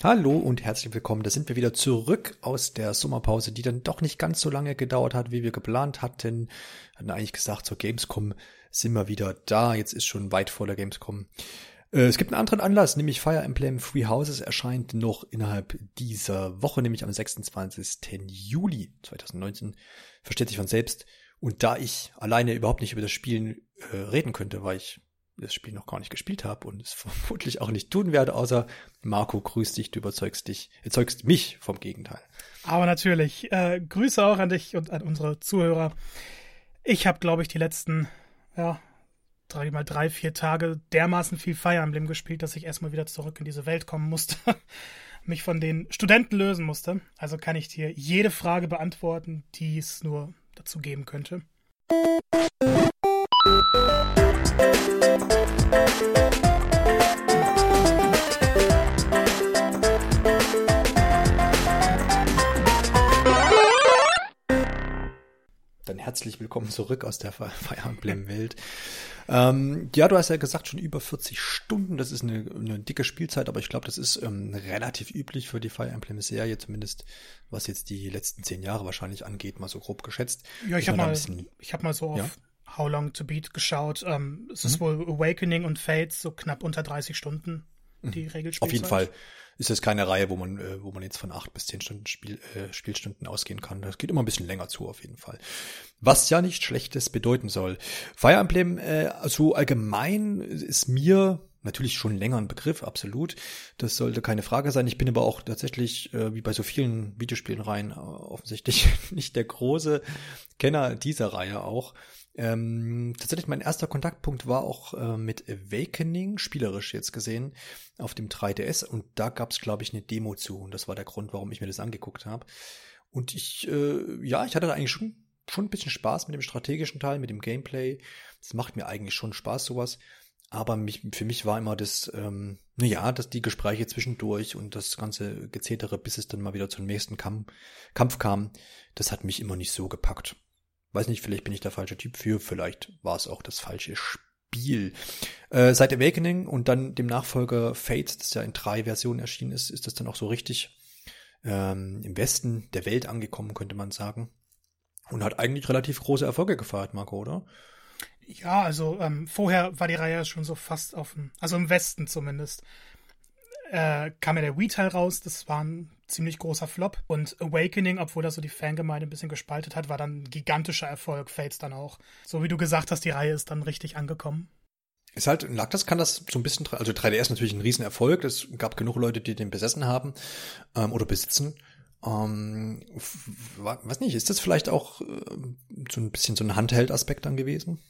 Hallo und herzlich willkommen. Da sind wir wieder zurück aus der Sommerpause, die dann doch nicht ganz so lange gedauert hat, wie wir geplant hatten. Hatten eigentlich gesagt, zur Gamescom sind wir wieder da. Jetzt ist schon weit vor der Gamescom. Äh, es gibt einen anderen Anlass, nämlich Fire Emblem Free Houses erscheint noch innerhalb dieser Woche, nämlich am 26. Juli 2019. Versteht sich von selbst. Und da ich alleine überhaupt nicht über das Spiel äh, reden könnte, weil ich das Spiel noch gar nicht gespielt habe und es vermutlich auch nicht tun werde, außer Marco, grüß dich, du überzeugst dich, erzeugst mich vom Gegenteil. Aber natürlich, äh, Grüße auch an dich und an unsere Zuhörer. Ich habe, glaube ich, die letzten, ja, drei mal drei, vier Tage dermaßen viel Fire Emblem gespielt, dass ich erstmal wieder zurück in diese Welt kommen musste, mich von den Studenten lösen musste. Also kann ich dir jede Frage beantworten, die es nur dazu geben könnte. Herzlich willkommen zurück aus der Fire Emblem-Welt. Ähm, ja, du hast ja gesagt, schon über 40 Stunden. Das ist eine, eine dicke Spielzeit, aber ich glaube, das ist ähm, relativ üblich für die Fire Emblem-Serie, zumindest was jetzt die letzten zehn Jahre wahrscheinlich angeht, mal so grob geschätzt. Ja, ich habe mal, ich hab mal so auf ja? How Long to Beat geschaut. Ähm, es mhm. ist wohl Awakening und Fates so knapp unter 30 Stunden die mhm. Regelspielzeit. Auf jeden Fall ist es keine Reihe, wo man, äh, wo man jetzt von acht bis zehn Stunden Spiel, äh, Spielstunden ausgehen kann. Das geht immer ein bisschen länger zu, auf jeden Fall. Was ja nicht Schlechtes bedeuten soll. Fire Emblem, äh, so allgemein ist mir natürlich schon länger ein Begriff, absolut. Das sollte keine Frage sein. Ich bin aber auch tatsächlich, äh, wie bei so vielen Videospielen rein, äh, offensichtlich nicht der große Kenner dieser Reihe auch. Ähm, tatsächlich mein erster Kontaktpunkt war auch äh, mit Awakening, spielerisch jetzt gesehen, auf dem 3DS und da gab es, glaube ich, eine Demo zu und das war der Grund, warum ich mir das angeguckt habe. Und ich, äh, ja, ich hatte da eigentlich schon, schon ein bisschen Spaß mit dem strategischen Teil, mit dem Gameplay. Das macht mir eigentlich schon Spaß, sowas. Aber mich, für mich war immer das, ähm, naja, dass die Gespräche zwischendurch und das ganze Gezetere, bis es dann mal wieder zum nächsten Kampf, Kampf kam, das hat mich immer nicht so gepackt. Weiß nicht, vielleicht bin ich der falsche Typ für, vielleicht war es auch das falsche Spiel. Äh, seit Awakening und dann dem Nachfolger Fates, das ja in drei Versionen erschienen ist, ist das dann auch so richtig ähm, im Westen der Welt angekommen, könnte man sagen. Und hat eigentlich relativ große Erfolge gefeiert, Marco, oder? Ja, also ähm, vorher war die Reihe schon so fast offen, also im Westen zumindest. Äh, kam ja der Wii-Teil raus, das war ein ziemlich großer Flop. Und Awakening, obwohl das so die Fangemeinde ein bisschen gespaltet hat, war dann ein gigantischer Erfolg, Fates dann auch. So wie du gesagt hast, die Reihe ist dann richtig angekommen. Ist halt, lag das, kann das so ein bisschen, also 3DS ist natürlich ein Riesenerfolg. Es gab genug Leute, die den besessen haben ähm, oder besitzen. Ähm, weiß nicht, ist das vielleicht auch äh, so ein bisschen so ein Handheld-Aspekt dann gewesen?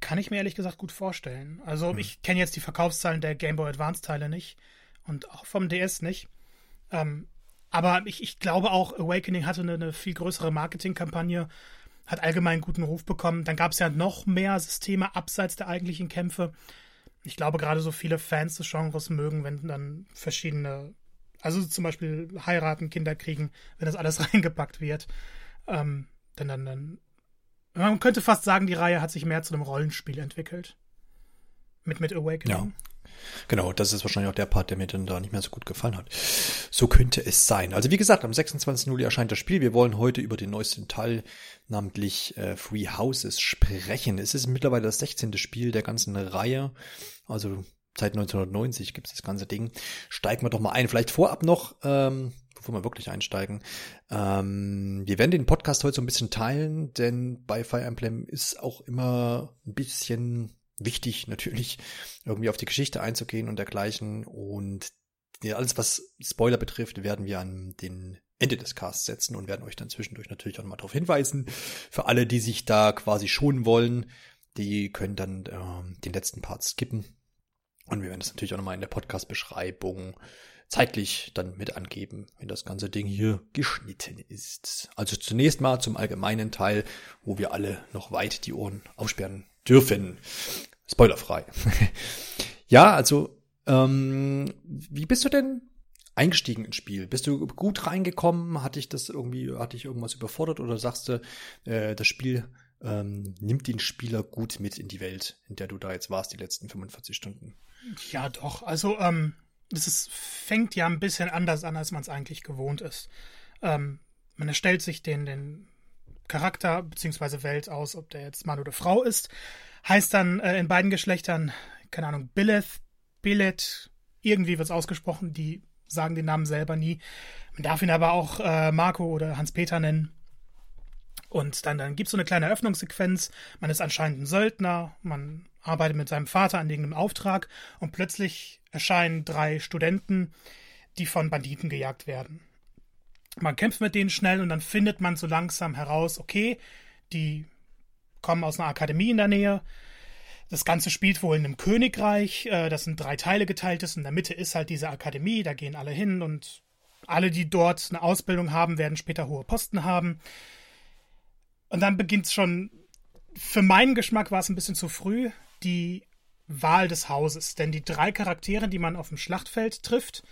Kann ich mir ehrlich gesagt gut vorstellen. Also hm. ich kenne jetzt die Verkaufszahlen der Game Boy Advance Teile nicht und auch vom DS nicht. Ähm, aber ich, ich glaube auch, Awakening hatte eine, eine viel größere Marketingkampagne, hat allgemein guten Ruf bekommen. Dann gab es ja noch mehr Systeme abseits der eigentlichen Kämpfe. Ich glaube, gerade so viele Fans des Genres mögen, wenn dann verschiedene, also zum Beispiel heiraten, Kinder kriegen, wenn das alles reingepackt wird. Ähm, denn dann, dann, man könnte fast sagen, die Reihe hat sich mehr zu einem Rollenspiel entwickelt. Mit, mit Awakening. Ja. Genau, das ist wahrscheinlich auch der Part, der mir dann da nicht mehr so gut gefallen hat. So könnte es sein. Also wie gesagt, am 26. Juli erscheint das Spiel. Wir wollen heute über den neuesten Teil, namentlich äh, Free Houses, sprechen. Es ist mittlerweile das 16. Spiel der ganzen Reihe. Also seit 1990 gibt es das ganze Ding. Steigen wir doch mal ein. Vielleicht vorab noch, ähm, bevor wir wirklich einsteigen. Ähm, wir werden den Podcast heute so ein bisschen teilen, denn bei Fire Emblem ist auch immer ein bisschen wichtig natürlich, irgendwie auf die Geschichte einzugehen und dergleichen. Und alles, was Spoiler betrifft, werden wir an den Ende des Casts setzen und werden euch dann zwischendurch natürlich auch nochmal darauf hinweisen. Für alle, die sich da quasi schonen wollen, die können dann äh, den letzten Part skippen. Und wir werden das natürlich auch nochmal in der Podcast-Beschreibung zeitlich dann mit angeben, wenn das ganze Ding hier geschnitten ist. Also zunächst mal zum allgemeinen Teil, wo wir alle noch weit die Ohren aufsperren dürfen. Spoilerfrei. ja, also, ähm, wie bist du denn eingestiegen ins Spiel? Bist du gut reingekommen? Hatte ich das irgendwie, hatte ich irgendwas überfordert oder sagst du, äh, das Spiel ähm, nimmt den Spieler gut mit in die Welt, in der du da jetzt warst, die letzten 45 Stunden? Ja, doch. Also, ähm, das ist, fängt ja ein bisschen anders an, als man es eigentlich gewohnt ist. Ähm, man erstellt sich den, den Charakter bzw. Welt aus, ob der jetzt Mann oder Frau ist. Heißt dann äh, in beiden Geschlechtern, keine Ahnung, Billeth, Billet, irgendwie wird es ausgesprochen, die sagen den Namen selber nie. Man darf ihn aber auch äh, Marco oder Hans-Peter nennen. Und dann, dann gibt es so eine kleine Eröffnungssequenz. Man ist anscheinend ein Söldner, man arbeitet mit seinem Vater an irgendeinem Auftrag und plötzlich erscheinen drei Studenten, die von Banditen gejagt werden. Man kämpft mit denen schnell und dann findet man so langsam heraus, okay, die kommen aus einer Akademie in der Nähe. Das Ganze spielt wohl in einem Königreich, äh, das in drei Teile geteilt ist. In der Mitte ist halt diese Akademie, da gehen alle hin und alle, die dort eine Ausbildung haben, werden später hohe Posten haben. Und dann beginnt es schon, für meinen Geschmack war es ein bisschen zu früh, die Wahl des Hauses. Denn die drei Charaktere, die man auf dem Schlachtfeld trifft,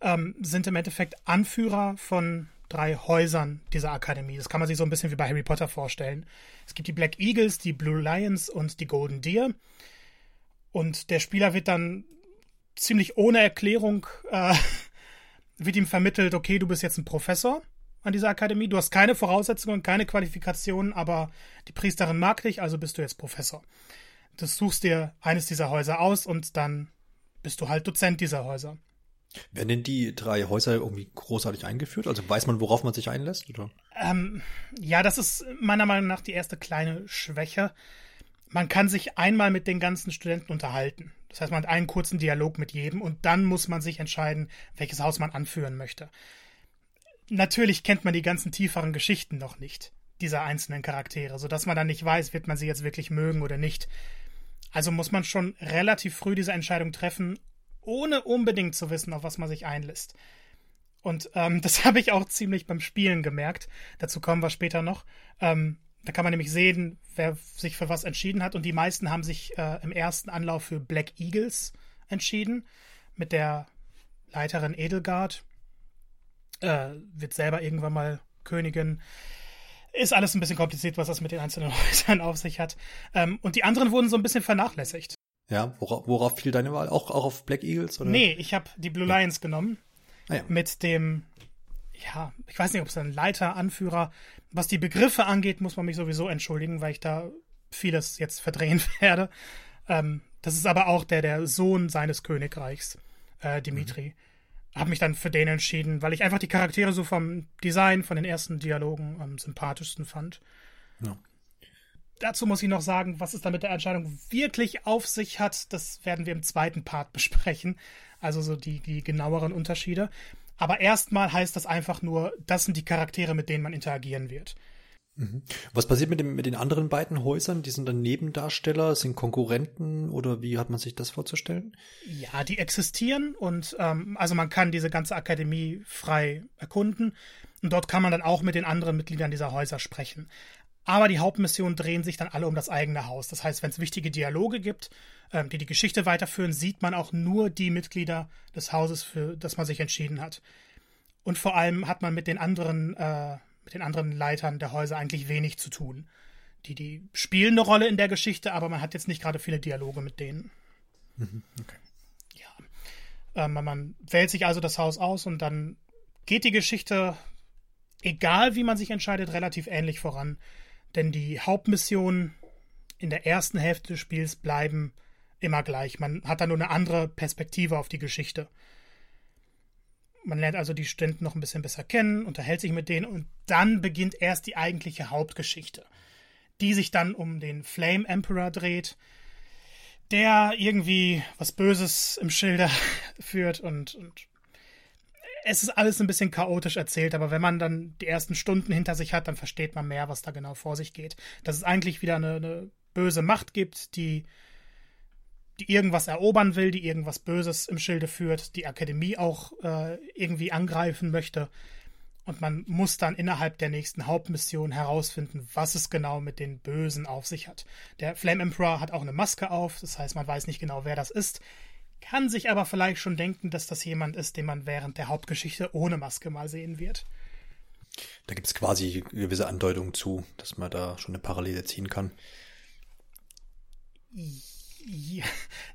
ähm, sind im Endeffekt Anführer von drei Häusern dieser Akademie. Das kann man sich so ein bisschen wie bei Harry Potter vorstellen. Es gibt die Black Eagles, die Blue Lions und die Golden Deer. Und der Spieler wird dann ziemlich ohne Erklärung äh, wird ihm vermittelt, okay, du bist jetzt ein Professor an dieser Akademie. Du hast keine Voraussetzungen, keine Qualifikationen, aber die Priesterin mag dich, also bist du jetzt Professor. Du suchst dir eines dieser Häuser aus und dann bist du halt Dozent dieser Häuser. Werden denn die drei Häuser irgendwie großartig eingeführt? Also weiß man, worauf man sich einlässt? Oder? Ähm, ja, das ist meiner Meinung nach die erste kleine Schwäche. Man kann sich einmal mit den ganzen Studenten unterhalten. Das heißt, man hat einen kurzen Dialog mit jedem und dann muss man sich entscheiden, welches Haus man anführen möchte. Natürlich kennt man die ganzen tieferen Geschichten noch nicht, dieser einzelnen Charaktere, sodass man dann nicht weiß, wird man sie jetzt wirklich mögen oder nicht. Also muss man schon relativ früh diese Entscheidung treffen ohne unbedingt zu wissen, auf was man sich einlässt. Und ähm, das habe ich auch ziemlich beim Spielen gemerkt. Dazu kommen wir später noch. Ähm, da kann man nämlich sehen, wer sich für was entschieden hat. Und die meisten haben sich äh, im ersten Anlauf für Black Eagles entschieden. Mit der Leiterin Edelgard. Äh, wird selber irgendwann mal Königin. Ist alles ein bisschen kompliziert, was das mit den einzelnen Häusern auf sich hat. Ähm, und die anderen wurden so ein bisschen vernachlässigt. Ja, worauf, worauf fiel deine Wahl? Auch, auch auf Black Eagles? Oder? Nee, ich habe die Blue Lions genommen. Ah, ja. Mit dem, ja, ich weiß nicht, ob es ein Leiter, Anführer. Was die Begriffe angeht, muss man mich sowieso entschuldigen, weil ich da vieles jetzt verdrehen werde. Ähm, das ist aber auch der, der Sohn seines Königreichs, äh, Dimitri. Mhm. Habe mich dann für den entschieden, weil ich einfach die Charaktere so vom Design, von den ersten Dialogen am sympathischsten fand. Ja dazu muss ich noch sagen, was es da mit der Entscheidung wirklich auf sich hat, das werden wir im zweiten Part besprechen. Also so die, die genaueren Unterschiede. Aber erstmal heißt das einfach nur, das sind die Charaktere, mit denen man interagieren wird. Mhm. Was passiert mit, dem, mit den anderen beiden Häusern? Die sind dann Nebendarsteller, sind Konkurrenten oder wie hat man sich das vorzustellen? Ja, die existieren und ähm, also man kann diese ganze Akademie frei erkunden und dort kann man dann auch mit den anderen Mitgliedern dieser Häuser sprechen. Aber die Hauptmissionen drehen sich dann alle um das eigene Haus. Das heißt, wenn es wichtige Dialoge gibt, ähm, die die Geschichte weiterführen, sieht man auch nur die Mitglieder des Hauses, für das man sich entschieden hat. Und vor allem hat man mit den anderen, äh, mit den anderen Leitern der Häuser eigentlich wenig zu tun. Die, die spielen eine Rolle in der Geschichte, aber man hat jetzt nicht gerade viele Dialoge mit denen. Mhm, okay. Ja. Ähm, man wählt sich also das Haus aus und dann geht die Geschichte, egal wie man sich entscheidet, relativ ähnlich voran. Denn die Hauptmissionen in der ersten Hälfte des Spiels bleiben immer gleich. Man hat da nur eine andere Perspektive auf die Geschichte. Man lernt also die Studenten noch ein bisschen besser kennen, unterhält sich mit denen und dann beginnt erst die eigentliche Hauptgeschichte, die sich dann um den Flame Emperor dreht, der irgendwie was Böses im Schilde führt und, und es ist alles ein bisschen chaotisch erzählt, aber wenn man dann die ersten Stunden hinter sich hat, dann versteht man mehr, was da genau vor sich geht. Dass es eigentlich wieder eine, eine böse Macht gibt, die, die irgendwas erobern will, die irgendwas Böses im Schilde führt, die Akademie auch äh, irgendwie angreifen möchte. Und man muss dann innerhalb der nächsten Hauptmission herausfinden, was es genau mit den Bösen auf sich hat. Der Flame Emperor hat auch eine Maske auf, das heißt, man weiß nicht genau, wer das ist kann sich aber vielleicht schon denken, dass das jemand ist, den man während der Hauptgeschichte ohne Maske mal sehen wird. Da gibt es quasi gewisse Andeutungen zu, dass man da schon eine Parallele ziehen kann. Ja,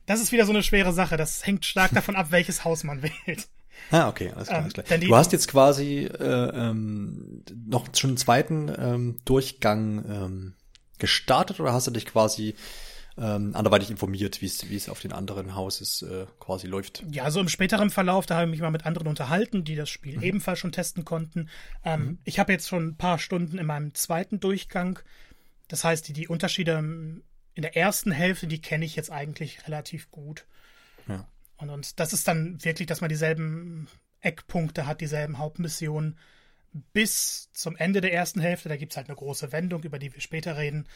das ist wieder so eine schwere Sache. Das hängt stark davon ab, welches Haus man wählt. Ah, okay, alles klar. Ähm, alles klar. Du hast jetzt quasi äh, ähm, noch schon einen zweiten ähm, Durchgang ähm, gestartet oder hast du dich quasi ähm, anderweitig informiert, wie es auf den anderen Houses äh, quasi läuft. Ja, so im späteren Verlauf, da habe ich mich mal mit anderen unterhalten, die das Spiel mhm. ebenfalls schon testen konnten. Ähm, mhm. Ich habe jetzt schon ein paar Stunden in meinem zweiten Durchgang. Das heißt, die, die Unterschiede in der ersten Hälfte, die kenne ich jetzt eigentlich relativ gut. Ja. Und, und das ist dann wirklich, dass man dieselben Eckpunkte hat, dieselben Hauptmissionen bis zum Ende der ersten Hälfte. Da gibt es halt eine große Wendung, über die wir später reden.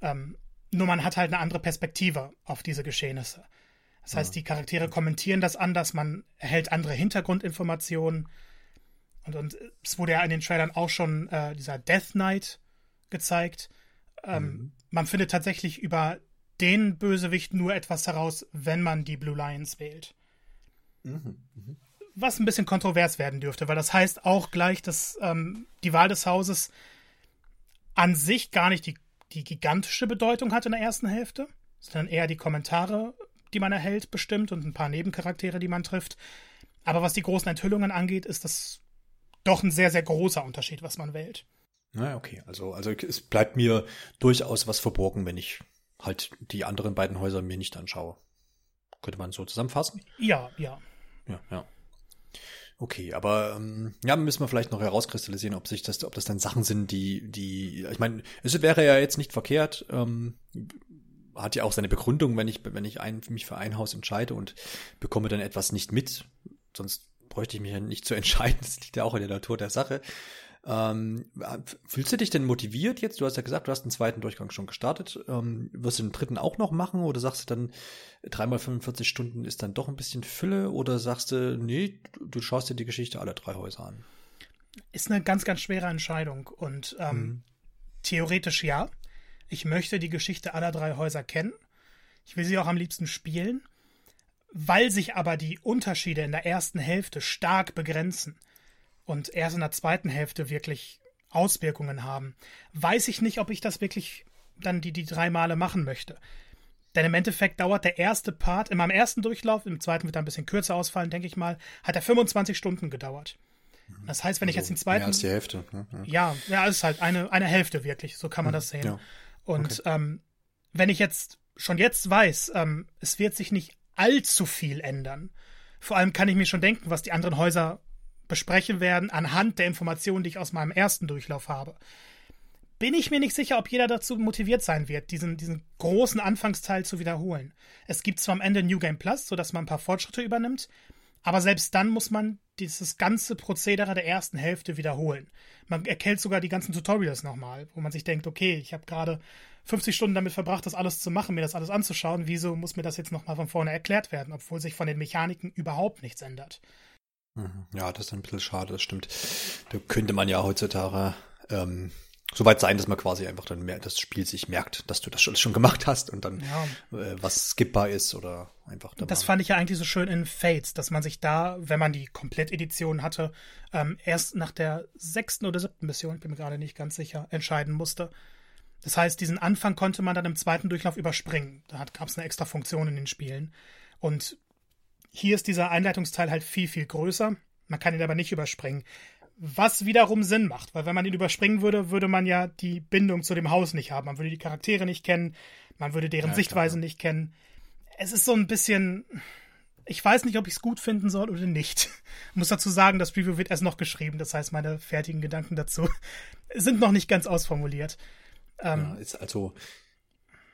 Ähm, nur man hat halt eine andere Perspektive auf diese Geschehnisse. Das heißt, die Charaktere kommentieren das anders, man erhält andere Hintergrundinformationen. Und, und es wurde ja in den Trailern auch schon äh, dieser Death Knight gezeigt. Ähm, mhm. Man findet tatsächlich über den Bösewicht nur etwas heraus, wenn man die Blue Lions wählt. Mhm. Mhm. Was ein bisschen kontrovers werden dürfte, weil das heißt auch gleich, dass ähm, die Wahl des Hauses an sich gar nicht die die gigantische Bedeutung hat in der ersten Hälfte, sondern eher die Kommentare, die man erhält, bestimmt und ein paar Nebencharaktere, die man trifft. Aber was die großen Enthüllungen angeht, ist das doch ein sehr, sehr großer Unterschied, was man wählt. Na, okay. Also, also es bleibt mir durchaus was verborgen, wenn ich halt die anderen beiden Häuser mir nicht anschaue. Könnte man so zusammenfassen? Ja, ja. Ja, ja. Okay, aber ähm, ja, müssen wir vielleicht noch herauskristallisieren, ob sich das, ob das dann Sachen sind, die, die, ich meine, es wäre ja jetzt nicht verkehrt, ähm, hat ja auch seine Begründung, wenn ich, wenn ich ein, mich für ein Haus entscheide und bekomme dann etwas nicht mit, sonst bräuchte ich mich ja nicht zu entscheiden, das liegt ja auch in der Natur der Sache. Ähm, fühlst du dich denn motiviert jetzt? Du hast ja gesagt, du hast den zweiten Durchgang schon gestartet. Ähm, wirst du den dritten auch noch machen oder sagst du dann, dreimal 45 Stunden ist dann doch ein bisschen Fülle oder sagst du, nee, du schaust dir die Geschichte aller drei Häuser an? Ist eine ganz, ganz schwere Entscheidung und ähm, mhm. theoretisch ja. Ich möchte die Geschichte aller drei Häuser kennen. Ich will sie auch am liebsten spielen. Weil sich aber die Unterschiede in der ersten Hälfte stark begrenzen, und erst in der zweiten Hälfte wirklich Auswirkungen haben, weiß ich nicht, ob ich das wirklich dann die, die drei Male machen möchte. Denn im Endeffekt dauert der erste Part, in meinem ersten Durchlauf, im zweiten wird er ein bisschen kürzer ausfallen, denke ich mal, hat er 25 Stunden gedauert. Das heißt, wenn also ich jetzt den zweiten. Mehr als die Hälfte. Ne? Ja, ja, ist halt eine, eine Hälfte wirklich, so kann man hm, das sehen. Ja. Und okay. ähm, wenn ich jetzt schon jetzt weiß, ähm, es wird sich nicht allzu viel ändern. Vor allem kann ich mir schon denken, was die anderen Häuser besprechen werden anhand der Informationen, die ich aus meinem ersten Durchlauf habe. Bin ich mir nicht sicher, ob jeder dazu motiviert sein wird, diesen, diesen großen Anfangsteil zu wiederholen. Es gibt zwar am Ende New Game Plus, sodass man ein paar Fortschritte übernimmt, aber selbst dann muss man dieses ganze Prozedere der ersten Hälfte wiederholen. Man erkennt sogar die ganzen Tutorials nochmal, wo man sich denkt, okay, ich habe gerade 50 Stunden damit verbracht, das alles zu machen, mir das alles anzuschauen. Wieso muss mir das jetzt nochmal von vorne erklärt werden, obwohl sich von den Mechaniken überhaupt nichts ändert? Mhm. Ja, das ist ein bisschen schade, das stimmt. Da könnte man ja heutzutage ähm, so weit sein, dass man quasi einfach dann mehr, das Spiel sich merkt, dass du das schon, schon gemacht hast und dann ja. äh, was skippbar ist oder einfach da Das fand ich ja eigentlich so schön in Fates, dass man sich da, wenn man die Komplettedition hatte, ähm, erst nach der sechsten oder siebten Mission, ich bin mir gerade nicht ganz sicher, entscheiden musste. Das heißt, diesen Anfang konnte man dann im zweiten Durchlauf überspringen. Da gab es eine extra Funktion in den Spielen. Und hier ist dieser Einleitungsteil halt viel, viel größer. Man kann ihn aber nicht überspringen. Was wiederum Sinn macht, weil wenn man ihn überspringen würde, würde man ja die Bindung zu dem Haus nicht haben. Man würde die Charaktere nicht kennen, man würde deren ja, Sichtweise klar. nicht kennen. Es ist so ein bisschen. Ich weiß nicht, ob ich es gut finden soll oder nicht. Ich muss dazu sagen, das Review wird erst noch geschrieben, das heißt, meine fertigen Gedanken dazu sind noch nicht ganz ausformuliert. Ähm, ja, ist also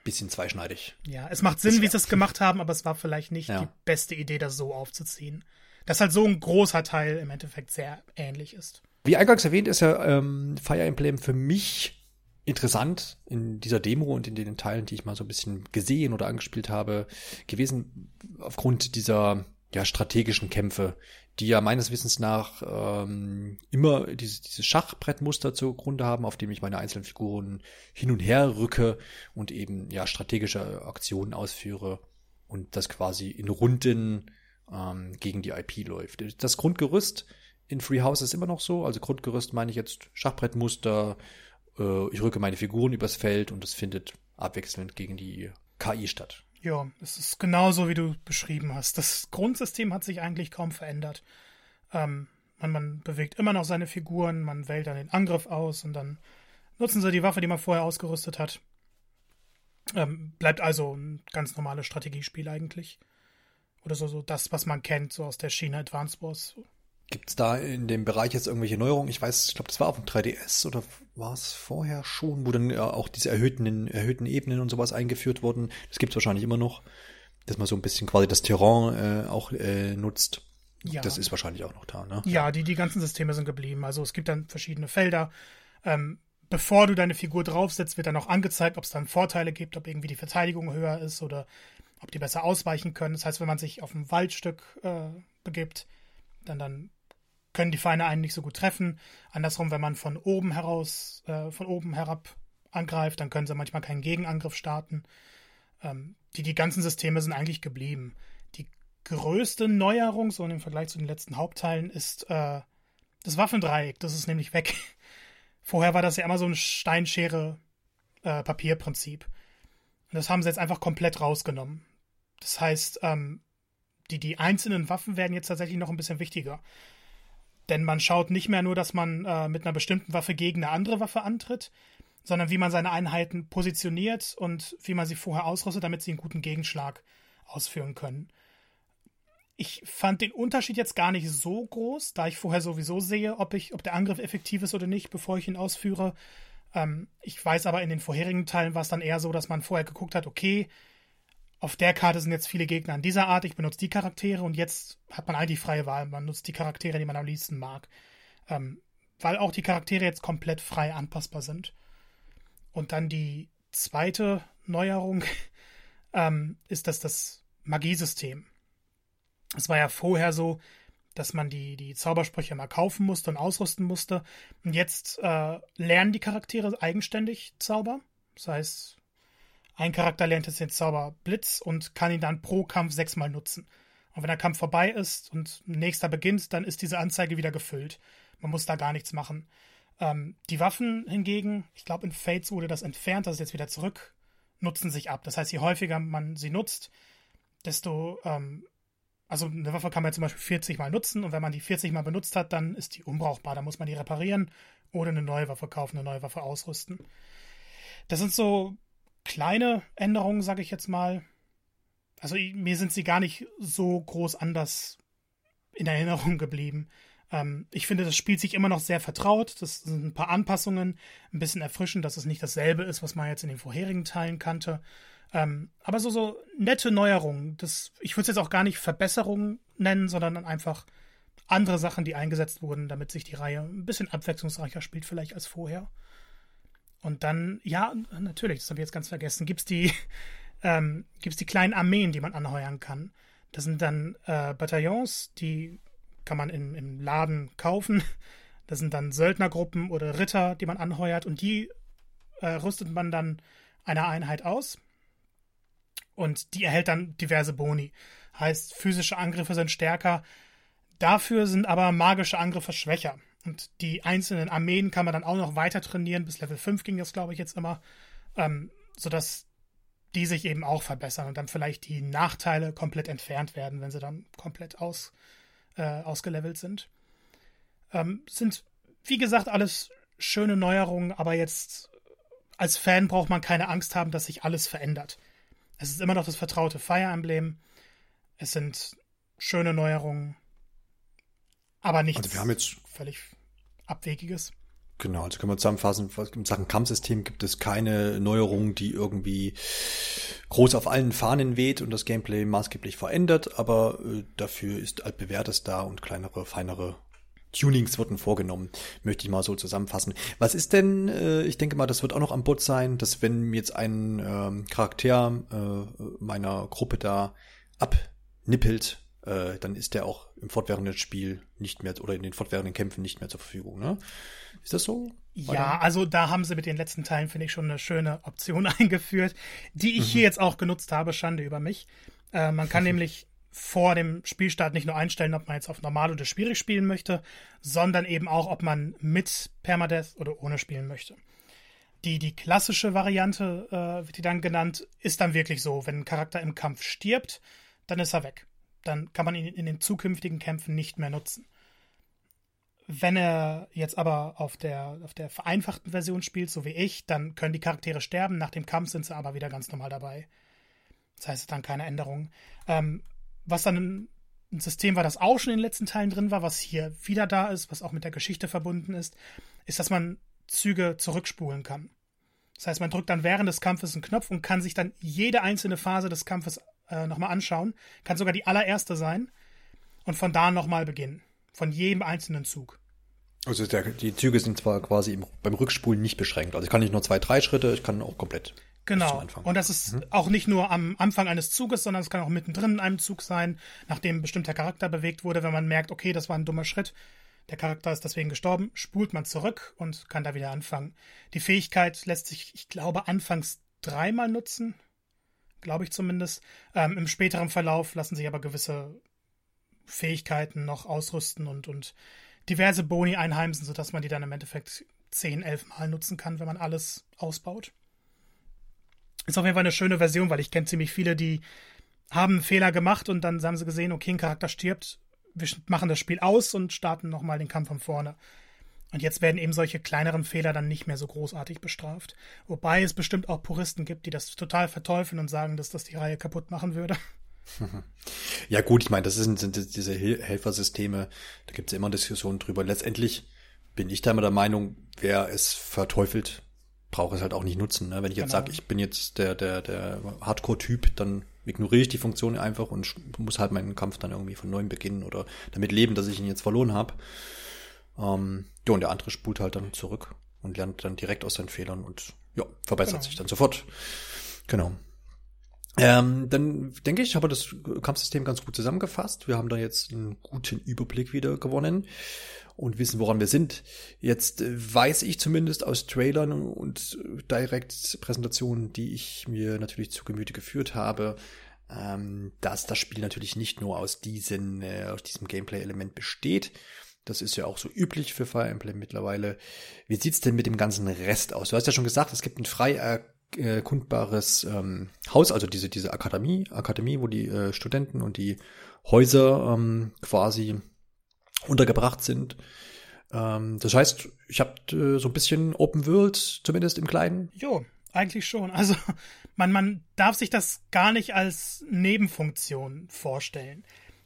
bisschen zweischneidig. Ja, es macht Sinn, wie sie es gemacht haben, aber es war vielleicht nicht ja. die beste Idee, das so aufzuziehen. Dass halt so ein großer Teil im Endeffekt sehr ähnlich ist. Wie eingangs erwähnt, ist ja ähm, Fire Emblem für mich interessant in dieser Demo und in den Teilen, die ich mal so ein bisschen gesehen oder angespielt habe, gewesen, aufgrund dieser ja, strategischen Kämpfe, die ja meines Wissens nach ähm, immer dieses, dieses Schachbrettmuster zugrunde haben, auf dem ich meine einzelnen Figuren hin und her rücke und eben ja strategische Aktionen ausführe und das quasi in Runden ähm, gegen die IP läuft. Das Grundgerüst in Free House ist immer noch so, also Grundgerüst meine ich jetzt Schachbrettmuster, äh, ich rücke meine Figuren übers Feld und es findet abwechselnd gegen die KI statt. Ja, es ist genauso, wie du beschrieben hast. Das Grundsystem hat sich eigentlich kaum verändert. Ähm, man, man bewegt immer noch seine Figuren, man wählt dann den Angriff aus und dann nutzen sie die Waffe, die man vorher ausgerüstet hat. Ähm, bleibt also ein ganz normales Strategiespiel eigentlich. Oder so, so das, was man kennt, so aus der China Advance Wars. Gibt es da in dem Bereich jetzt irgendwelche Neuerungen? Ich weiß, ich glaube, das war auf dem 3DS oder war es vorher schon, wo dann ja auch diese erhöhten, erhöhten Ebenen und sowas eingeführt wurden. Das gibt es wahrscheinlich immer noch, dass man so ein bisschen quasi das Terrain äh, auch äh, nutzt. Ja. Das ist wahrscheinlich auch noch da, ne? Ja, die, die ganzen Systeme sind geblieben. Also es gibt dann verschiedene Felder. Ähm, bevor du deine Figur draufsetzt, wird dann auch angezeigt, ob es dann Vorteile gibt, ob irgendwie die Verteidigung höher ist oder ob die besser ausweichen können. Das heißt, wenn man sich auf ein Waldstück äh, begibt, dann, dann können die Feinde einen nicht so gut treffen. Andersrum, wenn man von oben heraus, äh, von oben herab angreift, dann können sie manchmal keinen Gegenangriff starten. Ähm, die, die ganzen Systeme sind eigentlich geblieben. Die größte Neuerung, so im Vergleich zu den letzten Hauptteilen, ist äh, das Waffendreieck. Das ist nämlich weg. Vorher war das ja immer so ein Steinschere-Papierprinzip. Äh, das haben sie jetzt einfach komplett rausgenommen. Das heißt, ähm, die, die einzelnen Waffen werden jetzt tatsächlich noch ein bisschen wichtiger. Denn man schaut nicht mehr nur, dass man äh, mit einer bestimmten Waffe gegen eine andere Waffe antritt, sondern wie man seine Einheiten positioniert und wie man sie vorher ausrüstet, damit sie einen guten Gegenschlag ausführen können. Ich fand den Unterschied jetzt gar nicht so groß, da ich vorher sowieso sehe, ob, ich, ob der Angriff effektiv ist oder nicht, bevor ich ihn ausführe. Ähm, ich weiß aber, in den vorherigen Teilen war es dann eher so, dass man vorher geguckt hat, okay, auf der Karte sind jetzt viele Gegner an dieser Art, ich benutze die Charaktere und jetzt hat man eigentlich freie Wahl. Man nutzt die Charaktere, die man am liebsten mag. Ähm, weil auch die Charaktere jetzt komplett frei anpassbar sind. Und dann die zweite Neuerung ähm, ist das, das Magiesystem. Es war ja vorher so, dass man die, die Zaubersprüche mal kaufen musste und ausrüsten musste. Und jetzt äh, lernen die Charaktere eigenständig Zauber. Das heißt, ein Charakter lernt jetzt den Zauber Blitz und kann ihn dann pro Kampf sechsmal nutzen. Und wenn der Kampf vorbei ist und nächster beginnt, dann ist diese Anzeige wieder gefüllt. Man muss da gar nichts machen. Ähm, die Waffen hingegen, ich glaube in Fates wurde das entfernt, das ist jetzt wieder zurück, nutzen sich ab. Das heißt, je häufiger man sie nutzt, desto, ähm, also eine Waffe kann man zum Beispiel 40 Mal nutzen und wenn man die 40 Mal benutzt hat, dann ist die unbrauchbar. Dann muss man die reparieren oder eine neue Waffe kaufen, eine neue Waffe ausrüsten. Das sind so kleine Änderungen, sage ich jetzt mal. Also mir sind sie gar nicht so groß anders in Erinnerung geblieben. Ähm, ich finde, das spielt sich immer noch sehr vertraut. Das sind ein paar Anpassungen, ein bisschen erfrischend, dass es nicht dasselbe ist, was man jetzt in den vorherigen Teilen kannte. Ähm, aber so, so nette Neuerungen. Das, ich würde es jetzt auch gar nicht Verbesserungen nennen, sondern einfach andere Sachen, die eingesetzt wurden, damit sich die Reihe ein bisschen abwechslungsreicher spielt, vielleicht als vorher. Und dann, ja, natürlich, das habe ich jetzt ganz vergessen, gibt es die, ähm, gibt's die kleinen Armeen, die man anheuern kann. Das sind dann äh, Bataillons, die kann man im, im Laden kaufen. Das sind dann Söldnergruppen oder Ritter, die man anheuert und die äh, rüstet man dann einer Einheit aus. Und die erhält dann diverse Boni. Heißt, physische Angriffe sind stärker. Dafür sind aber magische Angriffe schwächer. Und die einzelnen Armeen kann man dann auch noch weiter trainieren. Bis Level 5 ging das, glaube ich, jetzt immer. Ähm, sodass die sich eben auch verbessern und dann vielleicht die Nachteile komplett entfernt werden, wenn sie dann komplett aus, äh, ausgelevelt sind. Ähm, sind, wie gesagt, alles schöne Neuerungen, aber jetzt als Fan braucht man keine Angst haben, dass sich alles verändert. Es ist immer noch das vertraute Fire Emblem. Es sind schöne Neuerungen, aber nichts also wir haben jetzt völlig Abwegiges. Genau, also können wir zusammenfassen, in Sachen Kampfsystem gibt es keine Neuerung, die irgendwie groß auf allen Fahnen weht und das Gameplay maßgeblich verändert, aber äh, dafür ist altbewährtes da und kleinere, feinere Tunings wurden vorgenommen, möchte ich mal so zusammenfassen. Was ist denn, äh, ich denke mal, das wird auch noch am Bord sein, dass wenn jetzt ein ähm, Charakter äh, meiner Gruppe da abnippelt, äh, dann ist der auch im fortwährenden Spiel nicht mehr oder in den fortwährenden Kämpfen nicht mehr zur Verfügung. Ne? Ist das so? Ja, also da haben sie mit den letzten Teilen, finde ich, schon eine schöne Option eingeführt, die ich mhm. hier jetzt auch genutzt habe. Schande über mich. Äh, man kann nämlich vor dem Spielstart nicht nur einstellen, ob man jetzt auf normal oder schwierig spielen möchte, sondern eben auch, ob man mit Permadeath oder ohne spielen möchte. Die, die klassische Variante, äh, wird die dann genannt, ist dann wirklich so, wenn ein Charakter im Kampf stirbt, dann ist er weg. Dann kann man ihn in den zukünftigen Kämpfen nicht mehr nutzen. Wenn er jetzt aber auf der, auf der vereinfachten Version spielt, so wie ich, dann können die Charaktere sterben. Nach dem Kampf sind sie aber wieder ganz normal dabei. Das heißt, dann keine Änderungen. Ähm, was dann ein System war, das auch schon in den letzten Teilen drin war, was hier wieder da ist, was auch mit der Geschichte verbunden ist, ist, dass man Züge zurückspulen kann. Das heißt, man drückt dann während des Kampfes einen Knopf und kann sich dann jede einzelne Phase des Kampfes äh, nochmal anschauen. Kann sogar die allererste sein und von da nochmal beginnen. Von jedem einzelnen Zug. Also der, die Züge sind zwar quasi im, beim Rückspulen nicht beschränkt. Also ich kann nicht nur zwei, drei Schritte, ich kann auch komplett. Genau. Und das ist mhm. auch nicht nur am Anfang eines Zuges, sondern es kann auch mittendrin in einem Zug sein, nachdem ein bestimmter Charakter bewegt wurde. Wenn man merkt, okay, das war ein dummer Schritt, der Charakter ist deswegen gestorben, spult man zurück und kann da wieder anfangen. Die Fähigkeit lässt sich, ich glaube, anfangs dreimal nutzen. Glaube ich zumindest. Ähm, Im späteren Verlauf lassen sich aber gewisse Fähigkeiten noch ausrüsten und, und diverse Boni einheimsen, sodass man die dann im Endeffekt 10, 11 Mal nutzen kann, wenn man alles ausbaut. Ist auf jeden Fall eine schöne Version, weil ich kenne ziemlich viele, die haben einen Fehler gemacht und dann haben sie gesehen, okay, ein Charakter stirbt, wir machen das Spiel aus und starten nochmal den Kampf von vorne. Und jetzt werden eben solche kleineren Fehler dann nicht mehr so großartig bestraft. Wobei es bestimmt auch Puristen gibt, die das total verteufeln und sagen, dass das die Reihe kaputt machen würde. Ja gut, ich meine, das sind, sind diese Helfersysteme, da gibt es immer Diskussionen drüber. Letztendlich bin ich da immer der Meinung, wer es verteufelt, braucht es halt auch nicht nutzen. Ne? Wenn ich jetzt genau. sage, ich bin jetzt der, der, der Hardcore-Typ, dann ignoriere ich die Funktion einfach und muss halt meinen Kampf dann irgendwie von neuem beginnen oder damit leben, dass ich ihn jetzt verloren habe. Ähm, ja, und der andere spult halt dann zurück und lernt dann direkt aus seinen Fehlern und ja, verbessert genau. sich dann sofort. Genau. Ähm, dann denke ich, habe das Kampfsystem ganz gut zusammengefasst. Wir haben da jetzt einen guten Überblick wieder gewonnen und wissen, woran wir sind. Jetzt äh, weiß ich zumindest aus Trailern und Direct-Präsentationen, die ich mir natürlich zu Gemüte geführt habe, ähm, dass das Spiel natürlich nicht nur aus, diesen, äh, aus diesem Gameplay-Element besteht. Das ist ja auch so üblich für Fire Emblem mittlerweile. Wie sieht's denn mit dem ganzen Rest aus? Du hast ja schon gesagt, es gibt ein frei erkundbares ähm, Haus, also diese, diese Akademie, Akademie, wo die äh, Studenten und die Häuser ähm, quasi untergebracht sind. Ähm, das heißt, ich habe äh, so ein bisschen Open World, zumindest im Kleinen. Jo, eigentlich schon. Also man, man darf sich das gar nicht als Nebenfunktion vorstellen.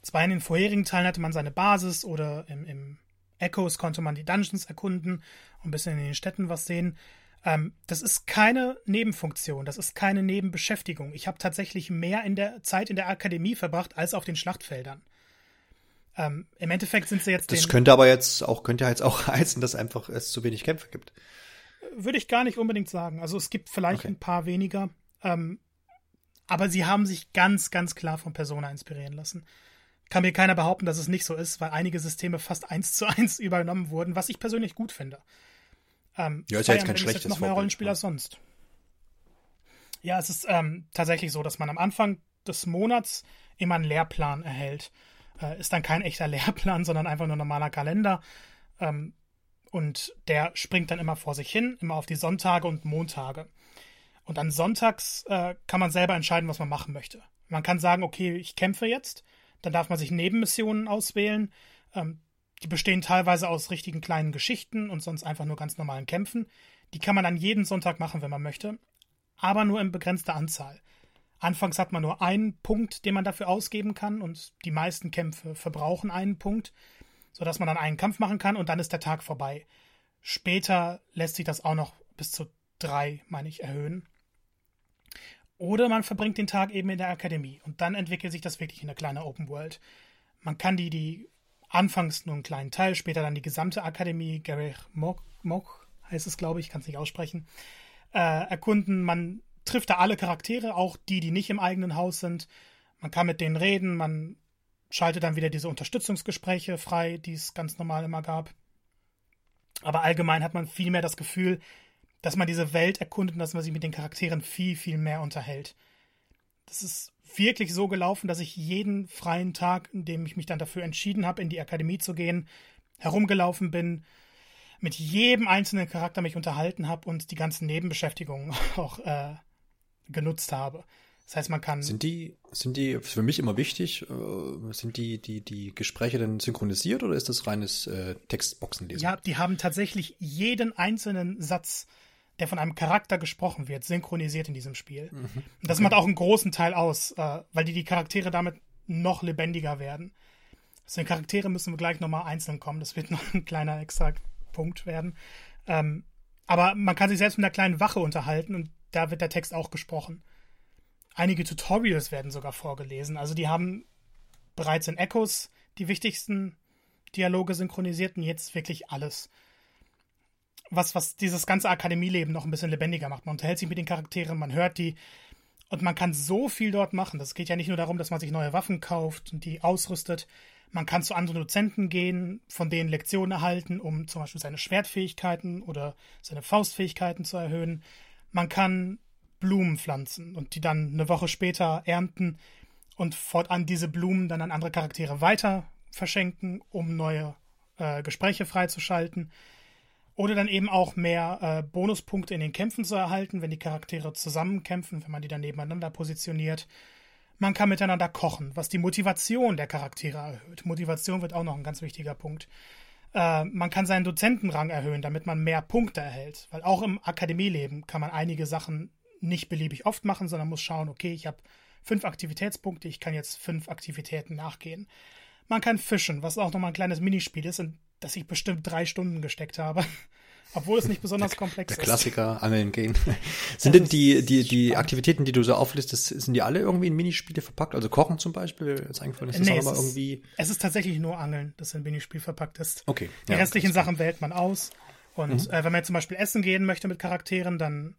Zwar in den vorherigen Teilen hatte man seine Basis oder im, im Echoes konnte man die Dungeons erkunden und ein bisschen in den Städten was sehen. Ähm, das ist keine Nebenfunktion, das ist keine Nebenbeschäftigung. Ich habe tatsächlich mehr in der Zeit in der Akademie verbracht als auf den Schlachtfeldern. Ähm, Im Endeffekt sind sie jetzt. Das könnte aber jetzt auch, könnte jetzt auch heißen, dass einfach es zu wenig Kämpfe gibt. Würde ich gar nicht unbedingt sagen. Also es gibt vielleicht okay. ein paar weniger. Ähm, aber sie haben sich ganz, ganz klar von Persona inspirieren lassen. Kann mir keiner behaupten, dass es nicht so ist, weil einige Systeme fast eins zu eins übernommen wurden, was ich persönlich gut finde. Ähm, ja, ist ja jetzt kein schlechtes ist noch mehr Rollenspiel als sonst. Ja, es ist ähm, tatsächlich so, dass man am Anfang des Monats immer einen Lehrplan erhält. Äh, ist dann kein echter Lehrplan, sondern einfach nur ein normaler Kalender. Ähm, und der springt dann immer vor sich hin, immer auf die Sonntage und Montage. Und dann sonntags äh, kann man selber entscheiden, was man machen möchte. Man kann sagen, okay, ich kämpfe jetzt. Dann darf man sich Nebenmissionen auswählen. Ähm, die bestehen teilweise aus richtigen kleinen Geschichten und sonst einfach nur ganz normalen Kämpfen. Die kann man dann jeden Sonntag machen, wenn man möchte, aber nur in begrenzter Anzahl. Anfangs hat man nur einen Punkt, den man dafür ausgeben kann und die meisten Kämpfe verbrauchen einen Punkt, sodass man dann einen Kampf machen kann und dann ist der Tag vorbei. Später lässt sich das auch noch bis zu drei, meine ich, erhöhen. Oder man verbringt den Tag eben in der Akademie und dann entwickelt sich das wirklich in eine kleine Open World. Man kann die, die anfangs nur einen kleinen Teil, später dann die gesamte Akademie, Gareth Mok, Mok heißt es, glaube ich, kann es nicht aussprechen, äh, erkunden. Man trifft da alle Charaktere, auch die, die nicht im eigenen Haus sind. Man kann mit denen reden, man schaltet dann wieder diese Unterstützungsgespräche frei, die es ganz normal immer gab. Aber allgemein hat man viel mehr das Gefühl, dass man diese Welt erkundet und dass man sich mit den Charakteren viel, viel mehr unterhält. Das ist wirklich so gelaufen, dass ich jeden freien Tag, in dem ich mich dann dafür entschieden habe, in die Akademie zu gehen, herumgelaufen bin, mit jedem einzelnen Charakter mich unterhalten habe und die ganzen Nebenbeschäftigungen auch äh, genutzt habe. Das heißt, man kann. Sind die, sind die für mich immer wichtig? Äh, sind die, die, die Gespräche denn synchronisiert oder ist das reines äh, Textboxenlesen? Ja, die haben tatsächlich jeden einzelnen Satz, der von einem Charakter gesprochen wird, synchronisiert in diesem Spiel. Mhm. Und das macht auch einen großen Teil aus, äh, weil die, die Charaktere damit noch lebendiger werden. Zu den Charaktere müssen wir gleich nochmal einzeln kommen. Das wird noch ein kleiner extra Punkt werden. Ähm, aber man kann sich selbst mit einer kleinen Wache unterhalten und da wird der Text auch gesprochen. Einige Tutorials werden sogar vorgelesen. Also die haben bereits in Echos die wichtigsten Dialoge synchronisiert und jetzt wirklich alles. Was, was dieses ganze Akademieleben noch ein bisschen lebendiger macht. Man unterhält sich mit den Charakteren, man hört die und man kann so viel dort machen. Das geht ja nicht nur darum, dass man sich neue Waffen kauft und die ausrüstet. Man kann zu anderen Dozenten gehen, von denen Lektionen erhalten, um zum Beispiel seine Schwertfähigkeiten oder seine Faustfähigkeiten zu erhöhen. Man kann Blumen pflanzen und die dann eine Woche später ernten und fortan diese Blumen dann an andere Charaktere weiter verschenken, um neue äh, Gespräche freizuschalten. Oder dann eben auch mehr äh, Bonuspunkte in den Kämpfen zu erhalten, wenn die Charaktere zusammenkämpfen, wenn man die dann nebeneinander positioniert. Man kann miteinander kochen, was die Motivation der Charaktere erhöht. Motivation wird auch noch ein ganz wichtiger Punkt. Äh, man kann seinen Dozentenrang erhöhen, damit man mehr Punkte erhält. Weil auch im Akademieleben kann man einige Sachen nicht beliebig oft machen, sondern muss schauen, okay, ich habe fünf Aktivitätspunkte, ich kann jetzt fünf Aktivitäten nachgehen. Man kann fischen, was auch nochmal ein kleines Minispiel ist, in das ich bestimmt drei Stunden gesteckt habe. Obwohl es nicht besonders der, komplex der ist. Der Klassiker, Angeln gehen. sind denn die, die, die Aktivitäten, die du so auflistest, sind die alle irgendwie in Minispiele verpackt? Also Kochen zum Beispiel? Jetzt eingefallen ist das nee, auch es irgendwie. Ist, es ist tatsächlich nur Angeln, das in Minispiel verpackt ist. Okay. Die ja, restlichen Sachen wählt man aus. Und mhm. äh, wenn man jetzt zum Beispiel essen gehen möchte mit Charakteren, dann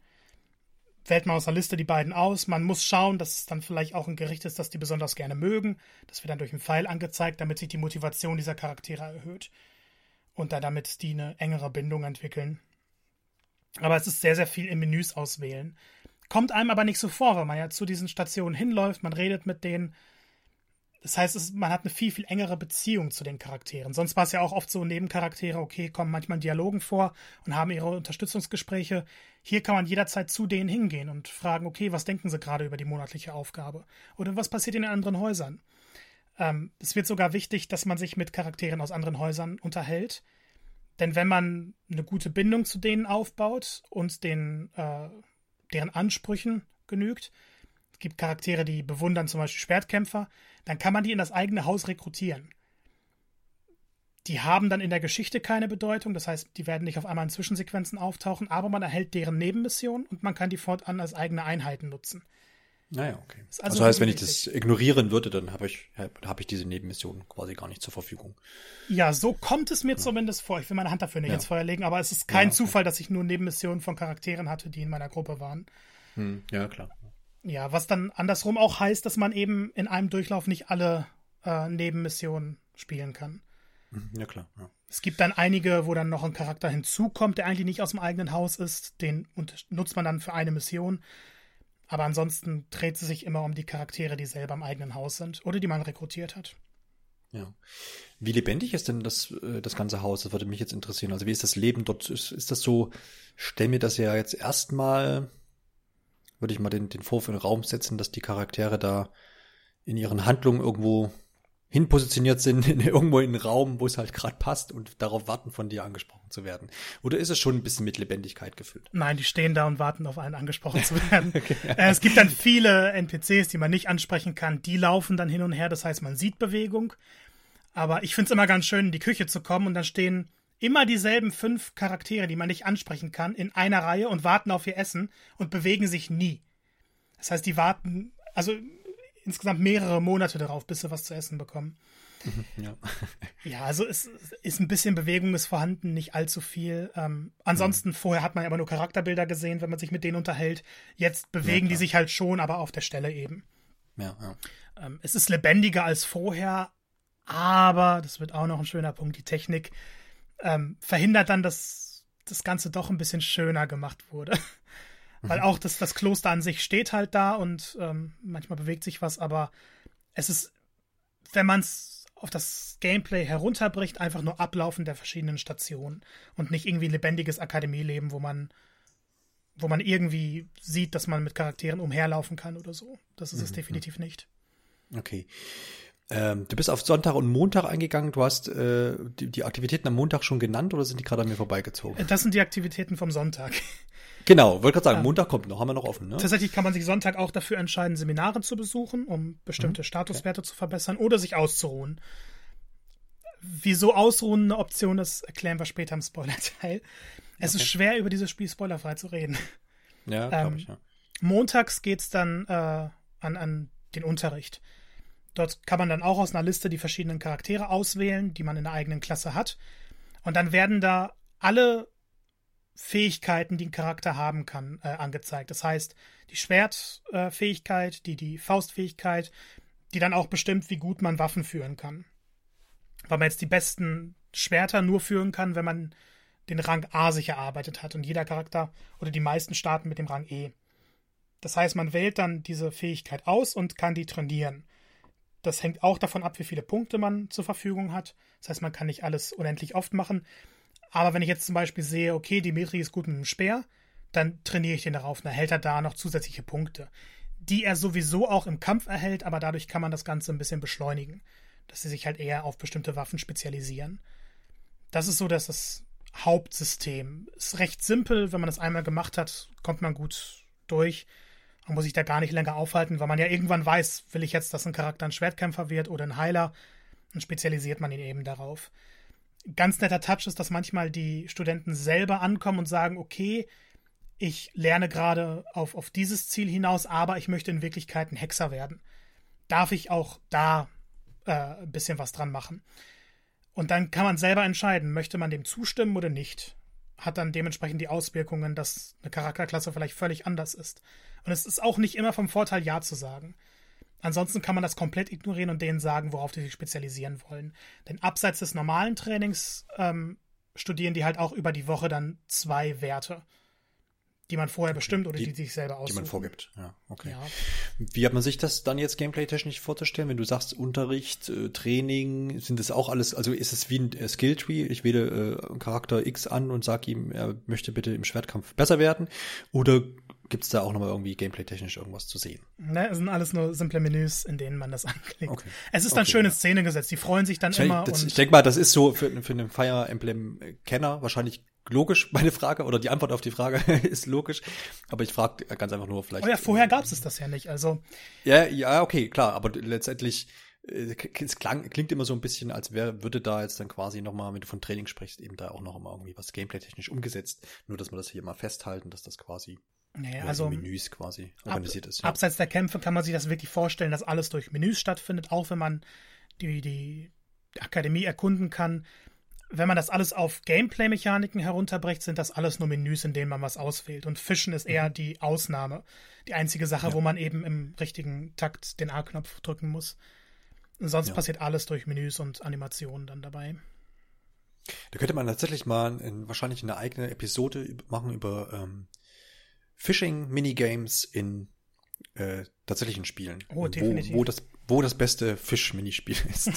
wählt man aus der Liste die beiden aus. Man muss schauen, dass es dann vielleicht auch ein Gericht ist, das die besonders gerne mögen. Das wird dann durch einen Pfeil angezeigt, damit sich die Motivation dieser Charaktere erhöht. Und da damit die eine engere Bindung entwickeln. Aber es ist sehr, sehr viel in Menüs auswählen. Kommt einem aber nicht so vor, weil man ja zu diesen Stationen hinläuft, man redet mit denen. Das heißt, es, man hat eine viel, viel engere Beziehung zu den Charakteren. Sonst war es ja auch oft so, Nebencharaktere, okay, kommen manchmal in Dialogen vor und haben ihre Unterstützungsgespräche. Hier kann man jederzeit zu denen hingehen und fragen, okay, was denken sie gerade über die monatliche Aufgabe? Oder was passiert in den anderen Häusern? Ähm, es wird sogar wichtig, dass man sich mit Charakteren aus anderen Häusern unterhält denn wenn man eine gute Bindung zu denen aufbaut und den, äh, deren Ansprüchen genügt, es gibt Charaktere, die bewundern zum Beispiel Schwertkämpfer, dann kann man die in das eigene Haus rekrutieren. Die haben dann in der Geschichte keine Bedeutung, das heißt, die werden nicht auf einmal in Zwischensequenzen auftauchen, aber man erhält deren Nebenmission und man kann die fortan als eigene Einheiten nutzen. Naja, okay. Das also, also heißt, wenn ich das ignorieren würde, dann habe ich, hab ich diese Nebenmission quasi gar nicht zur Verfügung. Ja, so kommt es mir ja. zumindest vor. Ich will meine Hand dafür nicht ja. ins Feuer legen, aber es ist kein ja, okay. Zufall, dass ich nur Nebenmissionen von Charakteren hatte, die in meiner Gruppe waren. Hm, ja, klar. Ja, was dann andersrum auch heißt, dass man eben in einem Durchlauf nicht alle äh, Nebenmissionen spielen kann. Hm, ja, klar. Ja. Es gibt dann einige, wo dann noch ein Charakter hinzukommt, der eigentlich nicht aus dem eigenen Haus ist. Den nutzt man dann für eine Mission. Aber ansonsten dreht sie sich immer um die Charaktere, die selber im eigenen Haus sind oder die man rekrutiert hat. Ja. Wie lebendig ist denn das, äh, das ganze Haus? Das würde mich jetzt interessieren. Also wie ist das Leben dort? Ist, ist das so, stell mir das ja jetzt erstmal, würde ich mal den, den Vorwurf in den Raum setzen, dass die Charaktere da in ihren Handlungen irgendwo hinpositioniert sind, in, irgendwo in einen Raum, wo es halt gerade passt und darauf warten, von dir angesprochen zu werden? Oder ist es schon ein bisschen mit Lebendigkeit gefüllt? Nein, die stehen da und warten auf einen angesprochen zu werden. okay. äh, es gibt dann viele NPCs, die man nicht ansprechen kann. Die laufen dann hin und her, das heißt, man sieht Bewegung. Aber ich finde es immer ganz schön, in die Küche zu kommen und dann stehen immer dieselben fünf Charaktere, die man nicht ansprechen kann, in einer Reihe und warten auf ihr Essen und bewegen sich nie. Das heißt, die warten, also insgesamt mehrere Monate darauf, bis sie was zu essen bekommen. Ja. ja, also es ist ein bisschen Bewegung ist vorhanden, nicht allzu viel. Ähm, ansonsten, mhm. vorher hat man aber nur Charakterbilder gesehen, wenn man sich mit denen unterhält. Jetzt bewegen ja, die sich halt schon, aber auf der Stelle eben. Ja, ja. Ähm, es ist lebendiger als vorher, aber, das wird auch noch ein schöner Punkt, die Technik ähm, verhindert dann, dass das Ganze doch ein bisschen schöner gemacht wurde. Weil mhm. auch das, das Kloster an sich steht halt da und ähm, manchmal bewegt sich was, aber es ist, wenn man es auf das Gameplay herunterbricht, einfach nur Ablaufen der verschiedenen Stationen und nicht irgendwie lebendiges Akademieleben, wo man wo man irgendwie sieht, dass man mit Charakteren umherlaufen kann oder so. Das ist mhm. es definitiv nicht. Okay. Ähm, du bist auf Sonntag und Montag eingegangen. Du hast äh, die, die, Aktivitäten am Montag schon genannt oder sind die gerade an mir vorbeigezogen? Das sind die Aktivitäten vom Sonntag. Genau, wollte gerade sagen, ja. Montag kommt noch, haben wir noch offen. Ne? Tatsächlich kann man sich Sonntag auch dafür entscheiden, Seminare zu besuchen, um bestimmte mhm. Statuswerte okay. zu verbessern oder sich auszuruhen. Wieso ausruhen eine Option ist, erklären wir später im Spoiler-Teil. Es okay. ist schwer, über dieses Spiel spoilerfrei zu reden. Ja, glaube ähm, ich, ja. Montags geht's dann äh, an, an den Unterricht. Dort kann man dann auch aus einer Liste die verschiedenen Charaktere auswählen, die man in der eigenen Klasse hat. Und dann werden da alle Fähigkeiten, die ein Charakter haben kann, äh, angezeigt. Das heißt, die Schwertfähigkeit, äh, die, die Faustfähigkeit, die dann auch bestimmt, wie gut man Waffen führen kann. Weil man jetzt die besten Schwerter nur führen kann, wenn man den Rang A sich erarbeitet hat. Und jeder Charakter oder die meisten starten mit dem Rang E. Das heißt, man wählt dann diese Fähigkeit aus und kann die trainieren. Das hängt auch davon ab, wie viele Punkte man zur Verfügung hat. Das heißt, man kann nicht alles unendlich oft machen. Aber wenn ich jetzt zum Beispiel sehe, okay, Dimitri ist gut mit dem Speer, dann trainiere ich den darauf. Dann erhält er da noch zusätzliche Punkte, die er sowieso auch im Kampf erhält, aber dadurch kann man das Ganze ein bisschen beschleunigen, dass sie sich halt eher auf bestimmte Waffen spezialisieren. Das ist so, dass das Hauptsystem ist recht simpel. Wenn man das einmal gemacht hat, kommt man gut durch. Man muss sich da gar nicht länger aufhalten, weil man ja irgendwann weiß, will ich jetzt, dass ein Charakter ein Schwertkämpfer wird oder ein Heiler, dann spezialisiert man ihn eben darauf. Ganz netter Touch ist, dass manchmal die Studenten selber ankommen und sagen, okay, ich lerne gerade auf, auf dieses Ziel hinaus, aber ich möchte in Wirklichkeit ein Hexer werden. Darf ich auch da äh, ein bisschen was dran machen? Und dann kann man selber entscheiden, möchte man dem zustimmen oder nicht. Hat dann dementsprechend die Auswirkungen, dass eine Charakterklasse vielleicht völlig anders ist. Und es ist auch nicht immer vom Vorteil, Ja zu sagen. Ansonsten kann man das komplett ignorieren und denen sagen, worauf die sich spezialisieren wollen. Denn abseits des normalen Trainings ähm, studieren die halt auch über die Woche dann zwei Werte, die man vorher bestimmt oder die, die sich selber aussuchen. Die man vorgibt, ja, okay. Ja. Wie hat man sich das dann jetzt gameplay-technisch vorzustellen, wenn du sagst Unterricht, äh, Training, sind das auch alles, also ist es wie ein äh, Skilltree, ich wähle äh, Charakter X an und sage ihm, er möchte bitte im Schwertkampf besser werden oder Gibt es da auch nochmal irgendwie gameplay-technisch irgendwas zu sehen? Ne, es sind alles nur simple Menüs, in denen man das anklickt. Okay. Es ist dann okay, schöne ja. Szene gesetzt. Die freuen sich dann ich, immer. Das, ich denke mal, das ist so für, für einen Fire Emblem-Kenner wahrscheinlich logisch, meine Frage, oder die Antwort auf die Frage ist logisch. Aber ich frage ganz einfach nur vielleicht. Oh ja, vorher gab es das ja nicht, also. Ja, ja, okay, klar, aber letztendlich äh, es klang, klingt immer so ein bisschen, als wäre, würde da jetzt dann quasi nochmal, wenn du von Training sprichst, eben da auch noch mal irgendwie was gameplay-technisch umgesetzt. Nur, dass wir das hier mal festhalten, dass das quasi naja, also Menüs quasi organisiert ab, ist. Ja. Abseits der Kämpfe kann man sich das wirklich vorstellen, dass alles durch Menüs stattfindet, auch wenn man die, die Akademie erkunden kann. Wenn man das alles auf Gameplay-Mechaniken herunterbricht, sind das alles nur Menüs, in denen man was auswählt. Und Fischen ist eher mhm. die Ausnahme. Die einzige Sache, ja. wo man eben im richtigen Takt den A-Knopf drücken muss. Sonst ja. passiert alles durch Menüs und Animationen dann dabei. Da könnte man tatsächlich mal in, wahrscheinlich eine eigene Episode machen über ähm, Phishing-Minigames in äh, tatsächlichen Spielen. Oh. Wo, wo, das, wo das beste Fisch-Minispiel ist.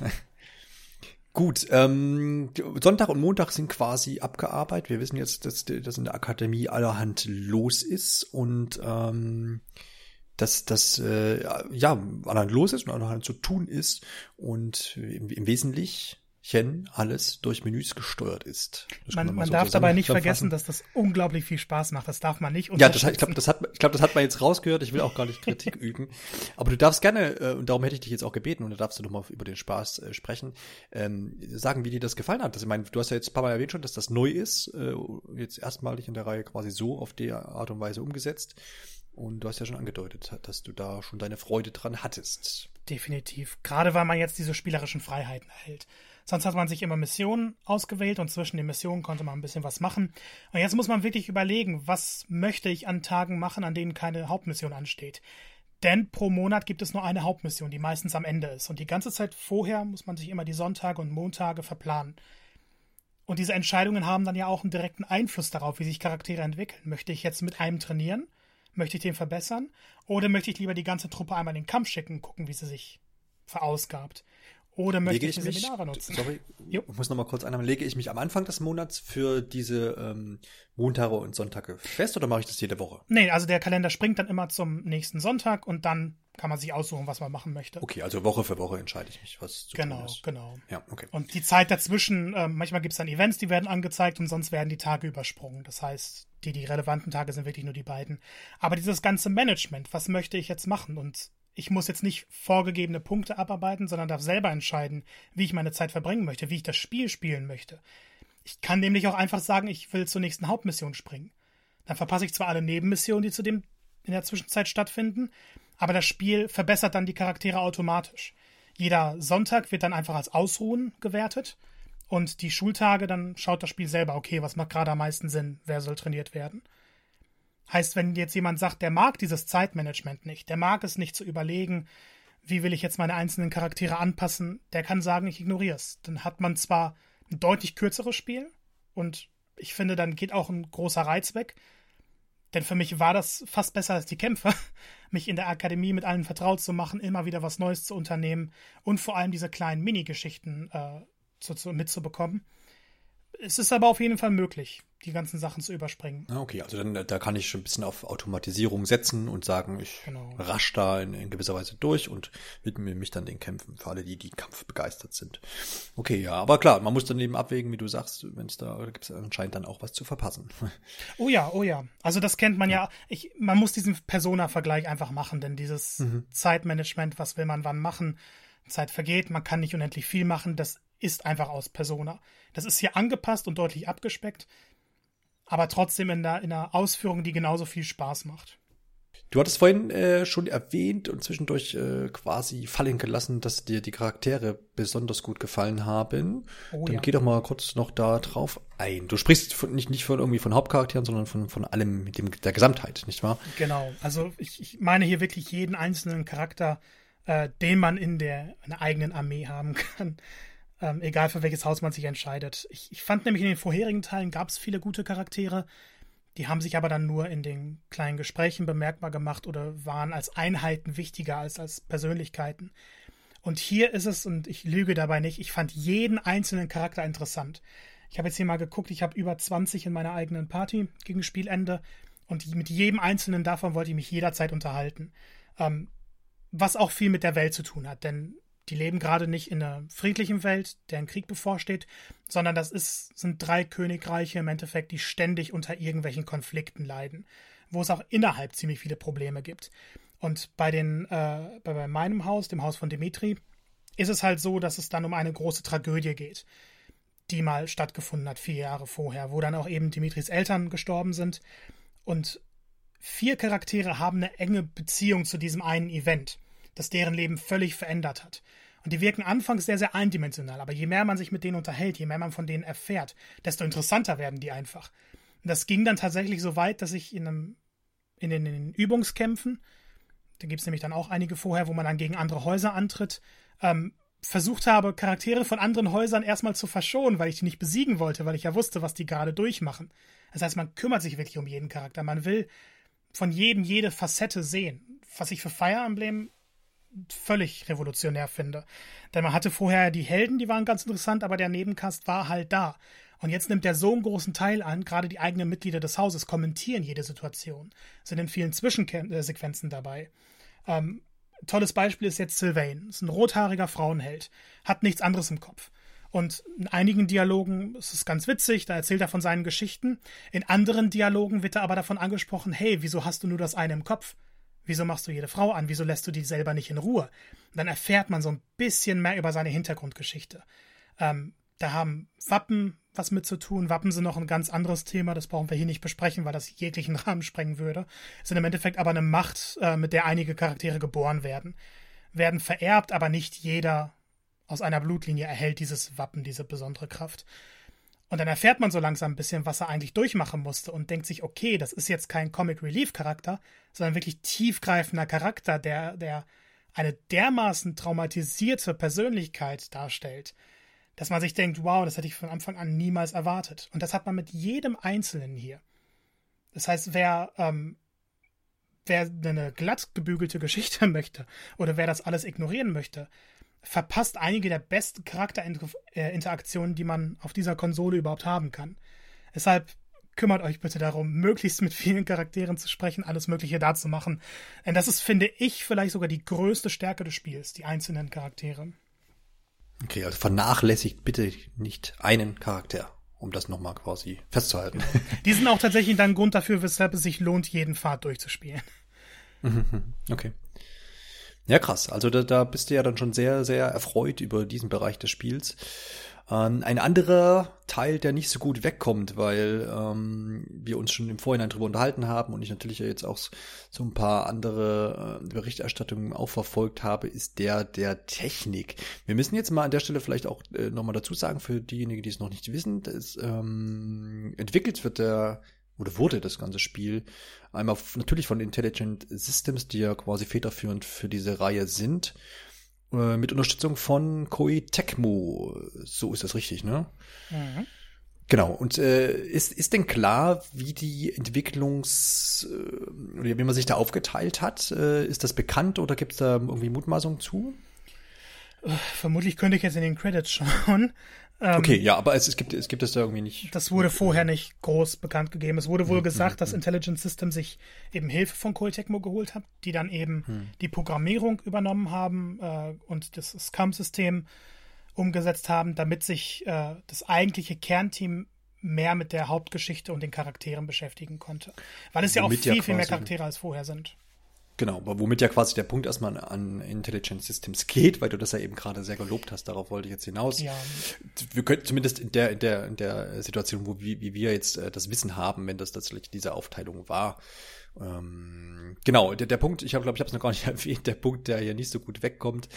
Gut, ähm, Sonntag und Montag sind quasi abgearbeitet. Wir wissen jetzt, dass, dass in der Akademie allerhand los ist und ähm, dass das äh, ja allerhand los ist und allerhand zu tun ist und im, im Wesentlichen alles durch Menüs gesteuert ist. man, man, man so darf dabei nicht vergessen, dass das unglaublich viel Spaß macht. Das darf man nicht Ja, das, ich glaube, das, hat, ich glaub, das hat man jetzt rausgehört. Ich will auch gar nicht Kritik üben. Aber du darfst gerne, äh, und darum hätte ich dich jetzt auch gebeten, und da darfst du doch mal über den Spaß äh, sprechen, ähm, sagen, wie dir das gefallen hat. Das, ich meine, du hast ja jetzt ein paar Mal erwähnt schon, dass das neu ist, äh, jetzt erstmalig in der Reihe quasi so auf die Art und Weise umgesetzt. Und du hast ja schon angedeutet, dass du da schon deine Freude dran hattest. Definitiv. Gerade weil man jetzt diese spielerischen Freiheiten erhält. Sonst hat man sich immer Missionen ausgewählt und zwischen den Missionen konnte man ein bisschen was machen. Und jetzt muss man wirklich überlegen, was möchte ich an Tagen machen, an denen keine Hauptmission ansteht. Denn pro Monat gibt es nur eine Hauptmission, die meistens am Ende ist. Und die ganze Zeit vorher muss man sich immer die Sonntage und Montage verplanen. Und diese Entscheidungen haben dann ja auch einen direkten Einfluss darauf, wie sich Charaktere entwickeln. Möchte ich jetzt mit einem trainieren? Möchte ich den verbessern? Oder möchte ich lieber die ganze Truppe einmal in den Kampf schicken gucken, wie sie sich verausgabt. Oder möchte lege ich, ich mich, Seminare nutzen? Sorry, Jo. ich muss noch mal kurz einmal, lege ich mich am Anfang des Monats für diese ähm, Montage und Sonntage fest oder mache ich das jede Woche? Nee, also der Kalender springt dann immer zum nächsten Sonntag und dann kann man sich aussuchen, was man machen möchte. Okay, also Woche für Woche entscheide ich mich, was zu genau, tun ist. genau. Ja, okay. Und die Zeit dazwischen, ähm, manchmal gibt es dann Events, die werden angezeigt und sonst werden die Tage übersprungen. Das heißt, die, die relevanten Tage sind wirklich nur die beiden. Aber dieses ganze Management, was möchte ich jetzt machen? Und ich muss jetzt nicht vorgegebene Punkte abarbeiten, sondern darf selber entscheiden, wie ich meine Zeit verbringen möchte, wie ich das Spiel spielen möchte. Ich kann nämlich auch einfach sagen, ich will zur nächsten Hauptmission springen. Dann verpasse ich zwar alle Nebenmissionen, die zu dem in der Zwischenzeit stattfinden, aber das Spiel verbessert dann die Charaktere automatisch. Jeder Sonntag wird dann einfach als Ausruhen gewertet und die Schultage, dann schaut das Spiel selber, okay, was macht gerade am meisten Sinn, wer soll trainiert werden. Heißt, wenn jetzt jemand sagt, der mag dieses Zeitmanagement nicht, der mag es nicht zu überlegen, wie will ich jetzt meine einzelnen Charaktere anpassen, der kann sagen, ich ignoriere es. Dann hat man zwar ein deutlich kürzeres Spiel und ich finde, dann geht auch ein großer Reiz weg. Denn für mich war das fast besser als die Kämpfe, mich in der Akademie mit allen vertraut zu machen, immer wieder was Neues zu unternehmen und vor allem diese kleinen Mini-Geschichten äh, zu, zu, mitzubekommen. Es ist aber auf jeden Fall möglich, die ganzen Sachen zu überspringen. Ah, Okay, also dann da kann ich schon ein bisschen auf Automatisierung setzen und sagen, ich Genau. rasch da in, in gewisser Weise durch und widme mich dann den Kämpfen für alle, die die Kampf begeistert sind. Okay, ja, aber klar, man muss dann eben abwägen, wie du sagst, wenn es da, da gibt es anscheinend dann auch was zu verpassen. Oh ja, oh ja. Also das kennt man ja. Ich, man muss diesen Persona-Vergleich einfach machen, denn dieses Zeitmanagement, was will man wann machen, Zeit vergeht, man kann nicht unendlich viel machen, das ist einfach aus Persona. Das ist hier angepasst und deutlich abgespeckt, aber trotzdem in der, in der Ausführung, die genauso viel Spaß macht. Du hattest vorhin äh, schon erwähnt und zwischendurch äh, quasi fallen gelassen, dass dir die Charaktere besonders gut gefallen haben. Oh Dann ja. geh doch mal kurz noch da drauf ein. Du sprichst von, nicht, nicht von irgendwie von Hauptcharakteren, sondern von, von allem, dem, der Gesamtheit, nicht wahr? Genau. Also ich, ich meine hier wirklich jeden einzelnen Charakter, äh, den man in der, in der eigenen Armee haben kann. Ähm, egal für welches Haus man sich entscheidet. Ich, ich fand nämlich in den vorherigen Teilen gab es viele gute Charaktere. Die haben sich aber dann nur in den kleinen Gesprächen bemerkbar gemacht oder waren als Einheiten wichtiger als als Persönlichkeiten. Und hier ist es, und ich lüge dabei nicht, ich fand jeden einzelnen Charakter interessant. Ich habe jetzt hier mal geguckt, ich habe über 20 in meiner eigenen Party gegen Spielende und mit jedem einzelnen davon wollte ich mich jederzeit unterhalten. Ähm, was auch viel mit der Welt zu tun hat, denn die leben gerade nicht in einer friedlichen Welt, der ein Krieg bevorsteht, sondern das ist, sind drei Königreiche im Endeffekt, die ständig unter irgendwelchen Konflikten leiden, wo es auch innerhalb ziemlich viele Probleme gibt. Und bei den, äh, bei meinem Haus, dem Haus von Dimitri, ist es halt so, dass es dann um eine große Tragödie geht, die mal stattgefunden hat, vier Jahre vorher, wo dann auch eben Dimitris Eltern gestorben sind. Und vier Charaktere haben eine enge Beziehung zu diesem einen Event, das deren Leben völlig verändert hat. Und die wirken anfangs sehr, sehr eindimensional, aber je mehr man sich mit denen unterhält, je mehr man von denen erfährt, desto interessanter werden die einfach. Und das ging dann tatsächlich so weit, dass ich in, einem, in, den, in den Übungskämpfen, da gibt es nämlich dann auch einige vorher, wo man dann gegen andere Häuser antritt, ähm, versucht habe, Charaktere von anderen Häusern erstmal zu verschonen, weil ich die nicht besiegen wollte, weil ich ja wusste, was die gerade durchmachen. Das heißt, man kümmert sich wirklich um jeden Charakter. Man will von jedem jede Facette sehen. Was ich für Fire Emblem völlig revolutionär finde. Denn man hatte vorher die Helden, die waren ganz interessant, aber der Nebencast war halt da. Und jetzt nimmt er so einen großen Teil an, gerade die eigenen Mitglieder des Hauses kommentieren jede Situation, sind in vielen Zwischensequenzen dabei. Ähm, tolles Beispiel ist jetzt Sylvain. Ist ein rothaariger Frauenheld, hat nichts anderes im Kopf. Und in einigen Dialogen ist es ganz witzig, da erzählt er von seinen Geschichten. In anderen Dialogen wird er aber davon angesprochen, hey, wieso hast du nur das eine im Kopf? Wieso machst du jede Frau an? Wieso lässt du die selber nicht in Ruhe? Dann erfährt man so ein bisschen mehr über seine Hintergrundgeschichte. Ähm, da haben Wappen was mit zu tun. Wappen sind noch ein ganz anderes Thema, das brauchen wir hier nicht besprechen, weil das jeglichen Rahmen sprengen würde. Sind im Endeffekt aber eine Macht, äh, mit der einige Charaktere geboren werden. Werden vererbt, aber nicht jeder aus einer Blutlinie erhält dieses Wappen, diese besondere Kraft. Und dann erfährt man so langsam ein bisschen, was er eigentlich durchmachen musste und denkt sich, okay, das ist jetzt kein Comic Relief Charakter, sondern wirklich tiefgreifender Charakter, der, der eine dermaßen traumatisierte Persönlichkeit darstellt, dass man sich denkt, wow, das hätte ich von Anfang an niemals erwartet. Und das hat man mit jedem Einzelnen hier. Das heißt, wer, ähm, wer eine glatt gebügelte Geschichte möchte oder wer das alles ignorieren möchte, verpasst einige der besten Charakterinteraktionen, die man auf dieser Konsole überhaupt haben kann. Deshalb kümmert euch bitte darum, möglichst mit vielen Charakteren zu sprechen, alles Mögliche da zu machen. Denn das ist, finde ich, vielleicht sogar die größte Stärke des Spiels, die einzelnen Charaktere. Okay, also vernachlässigt bitte nicht einen Charakter, um das nochmal quasi festzuhalten. Die sind auch tatsächlich dann Grund dafür, weshalb es sich lohnt, jeden Pfad durchzuspielen. Okay. Ja, krass. Also da, da bist du ja dann schon sehr, sehr erfreut über diesen Bereich des Spiels. Ähm, ein anderer Teil, der nicht so gut wegkommt, weil ähm, wir uns schon im Vorhinein drüber unterhalten haben und ich natürlich jetzt auch so ein paar andere äh, Berichterstattungen auch verfolgt habe, ist der der Technik. Wir müssen jetzt mal an der Stelle vielleicht auch äh, nochmal dazu sagen, für diejenigen, die es noch nicht wissen, dass, ähm, entwickelt wird der oder wurde das ganze Spiel einmal natürlich von Intelligent Systems, die ja quasi federführend für diese Reihe sind, äh, mit Unterstützung von Koei Tecmo. So ist das richtig, ne? Mhm. Genau. Und äh, ist, ist denn klar, wie die Entwicklungs, äh, oder wie man sich da aufgeteilt hat? Äh, ist das bekannt oder gibt es da irgendwie Mutmaßungen zu? Vermutlich könnte ich jetzt in den Credits schauen. Ähm, okay, ja, aber es, es, gibt, es gibt es da irgendwie nicht. Das wurde vorher nicht groß bekannt gegeben. Es wurde wohl mhm, gesagt, dass mhm. Intelligent System sich eben Hilfe von Coltecmo geholt hat, die dann eben mhm. die Programmierung übernommen haben äh, und das Scum-System umgesetzt haben, damit sich äh, das eigentliche Kernteam mehr mit der Hauptgeschichte und den Charakteren beschäftigen konnte. Weil es ja auch viel, ja viel mehr Charaktere als vorher sind. Genau, womit ja quasi der Punkt erstmal an Intelligent Systems geht, weil du das ja eben gerade sehr gelobt hast, darauf wollte ich jetzt hinaus. Ja. Wir könnten zumindest in der, in der, in der Situation, wo wie, wie wir jetzt äh, das Wissen haben, wenn das tatsächlich diese Aufteilung war. Ähm, genau, der, der Punkt, ich glaube ich habe es noch gar nicht erwähnt, der Punkt, der hier nicht so gut wegkommt,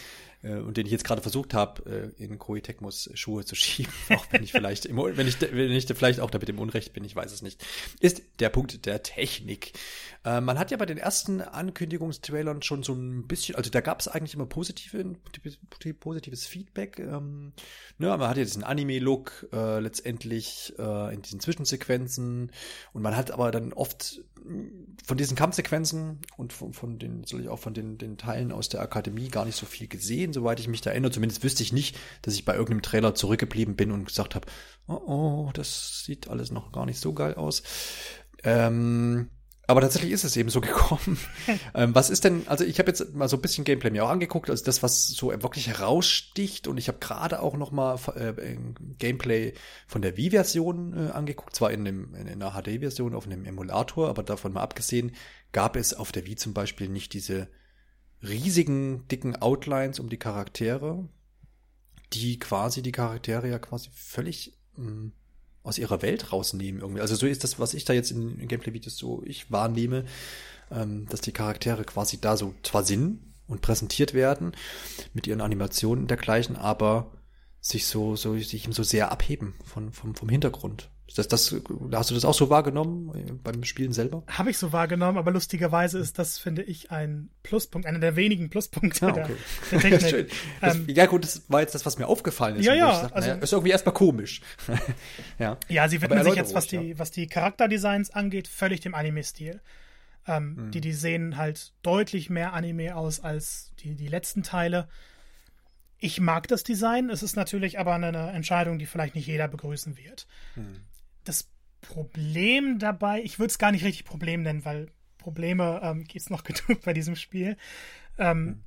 und den ich jetzt gerade versucht habe, äh, in Koei Tecmos Schuhe zu schieben, auch wenn ich vielleicht im, wenn ich wenn ich vielleicht auch damit im Unrecht bin, ich weiß es nicht, ist der Punkt der Technik. Äh, man hat ja bei den ersten Ankündigungstrailern schon so ein bisschen, also da gab es eigentlich immer positive, positives Feedback. Ähm, ne, man hat ja diesen Anime-Look äh, letztendlich äh, in diesen Zwischensequenzen und man hat aber dann oft von diesen Kampfsequenzen und von, von den, soll ich auch von den, den Teilen aus der Akademie gar nicht so viel gesehen, soweit ich mich da erinnere. Zumindest wüsste ich nicht, dass ich bei irgendeinem Trailer zurückgeblieben bin und gesagt habe, oh, oh, das sieht alles noch gar nicht so geil aus. Ähm, aber tatsächlich ist es eben so gekommen. ähm, was ist denn, also ich habe jetzt mal so ein bisschen Gameplay mir auch angeguckt, also das, was so wirklich heraussticht und ich habe gerade auch noch mal äh, Gameplay von der Wii-Version äh, angeguckt, zwar in, dem, in einer HD-Version auf einem Emulator, aber davon mal abgesehen, gab es auf der Wii zum Beispiel nicht diese riesigen, dicken Outlines um die Charaktere, die quasi die Charaktere ja quasi völlig mh, mm, aus ihrer Welt rausnehmen irgendwie. Also so ist das, was ich da jetzt in, in Gameplay-Videos so ich wahrnehme, ähm, dass die Charaktere quasi da so zwar sind und präsentiert werden mit ihren Animationen und dergleichen, aber sich so, so, sich so sehr abheben von, vom, vom Hintergrund. Das, das, hast du das auch so wahrgenommen äh, beim Spielen selber? Habe ich so wahrgenommen, aber lustigerweise ist das, finde ich, ein Pluspunkt, einer der wenigen Pluspunkte ah, okay. der, der Technik. das, ähm, ja gut, das war jetzt das, was mir aufgefallen ist. Ja, ja. Dachte, also, naja, ist irgendwie erstmal komisch. ja. ja, sie widmen sich jetzt, was die, ja. was die Charakterdesigns angeht, völlig dem Anime-Stil. Ähm, hm. die, die sehen halt deutlich mehr Anime aus als die, die letzten Teile. Ich mag das Design, es ist natürlich aber eine Entscheidung, die vielleicht nicht jeder begrüßen wird. Hm das Problem dabei, ich würde es gar nicht richtig Problem nennen, weil Probleme ähm, gibt es noch genug bei diesem Spiel, ähm, mhm.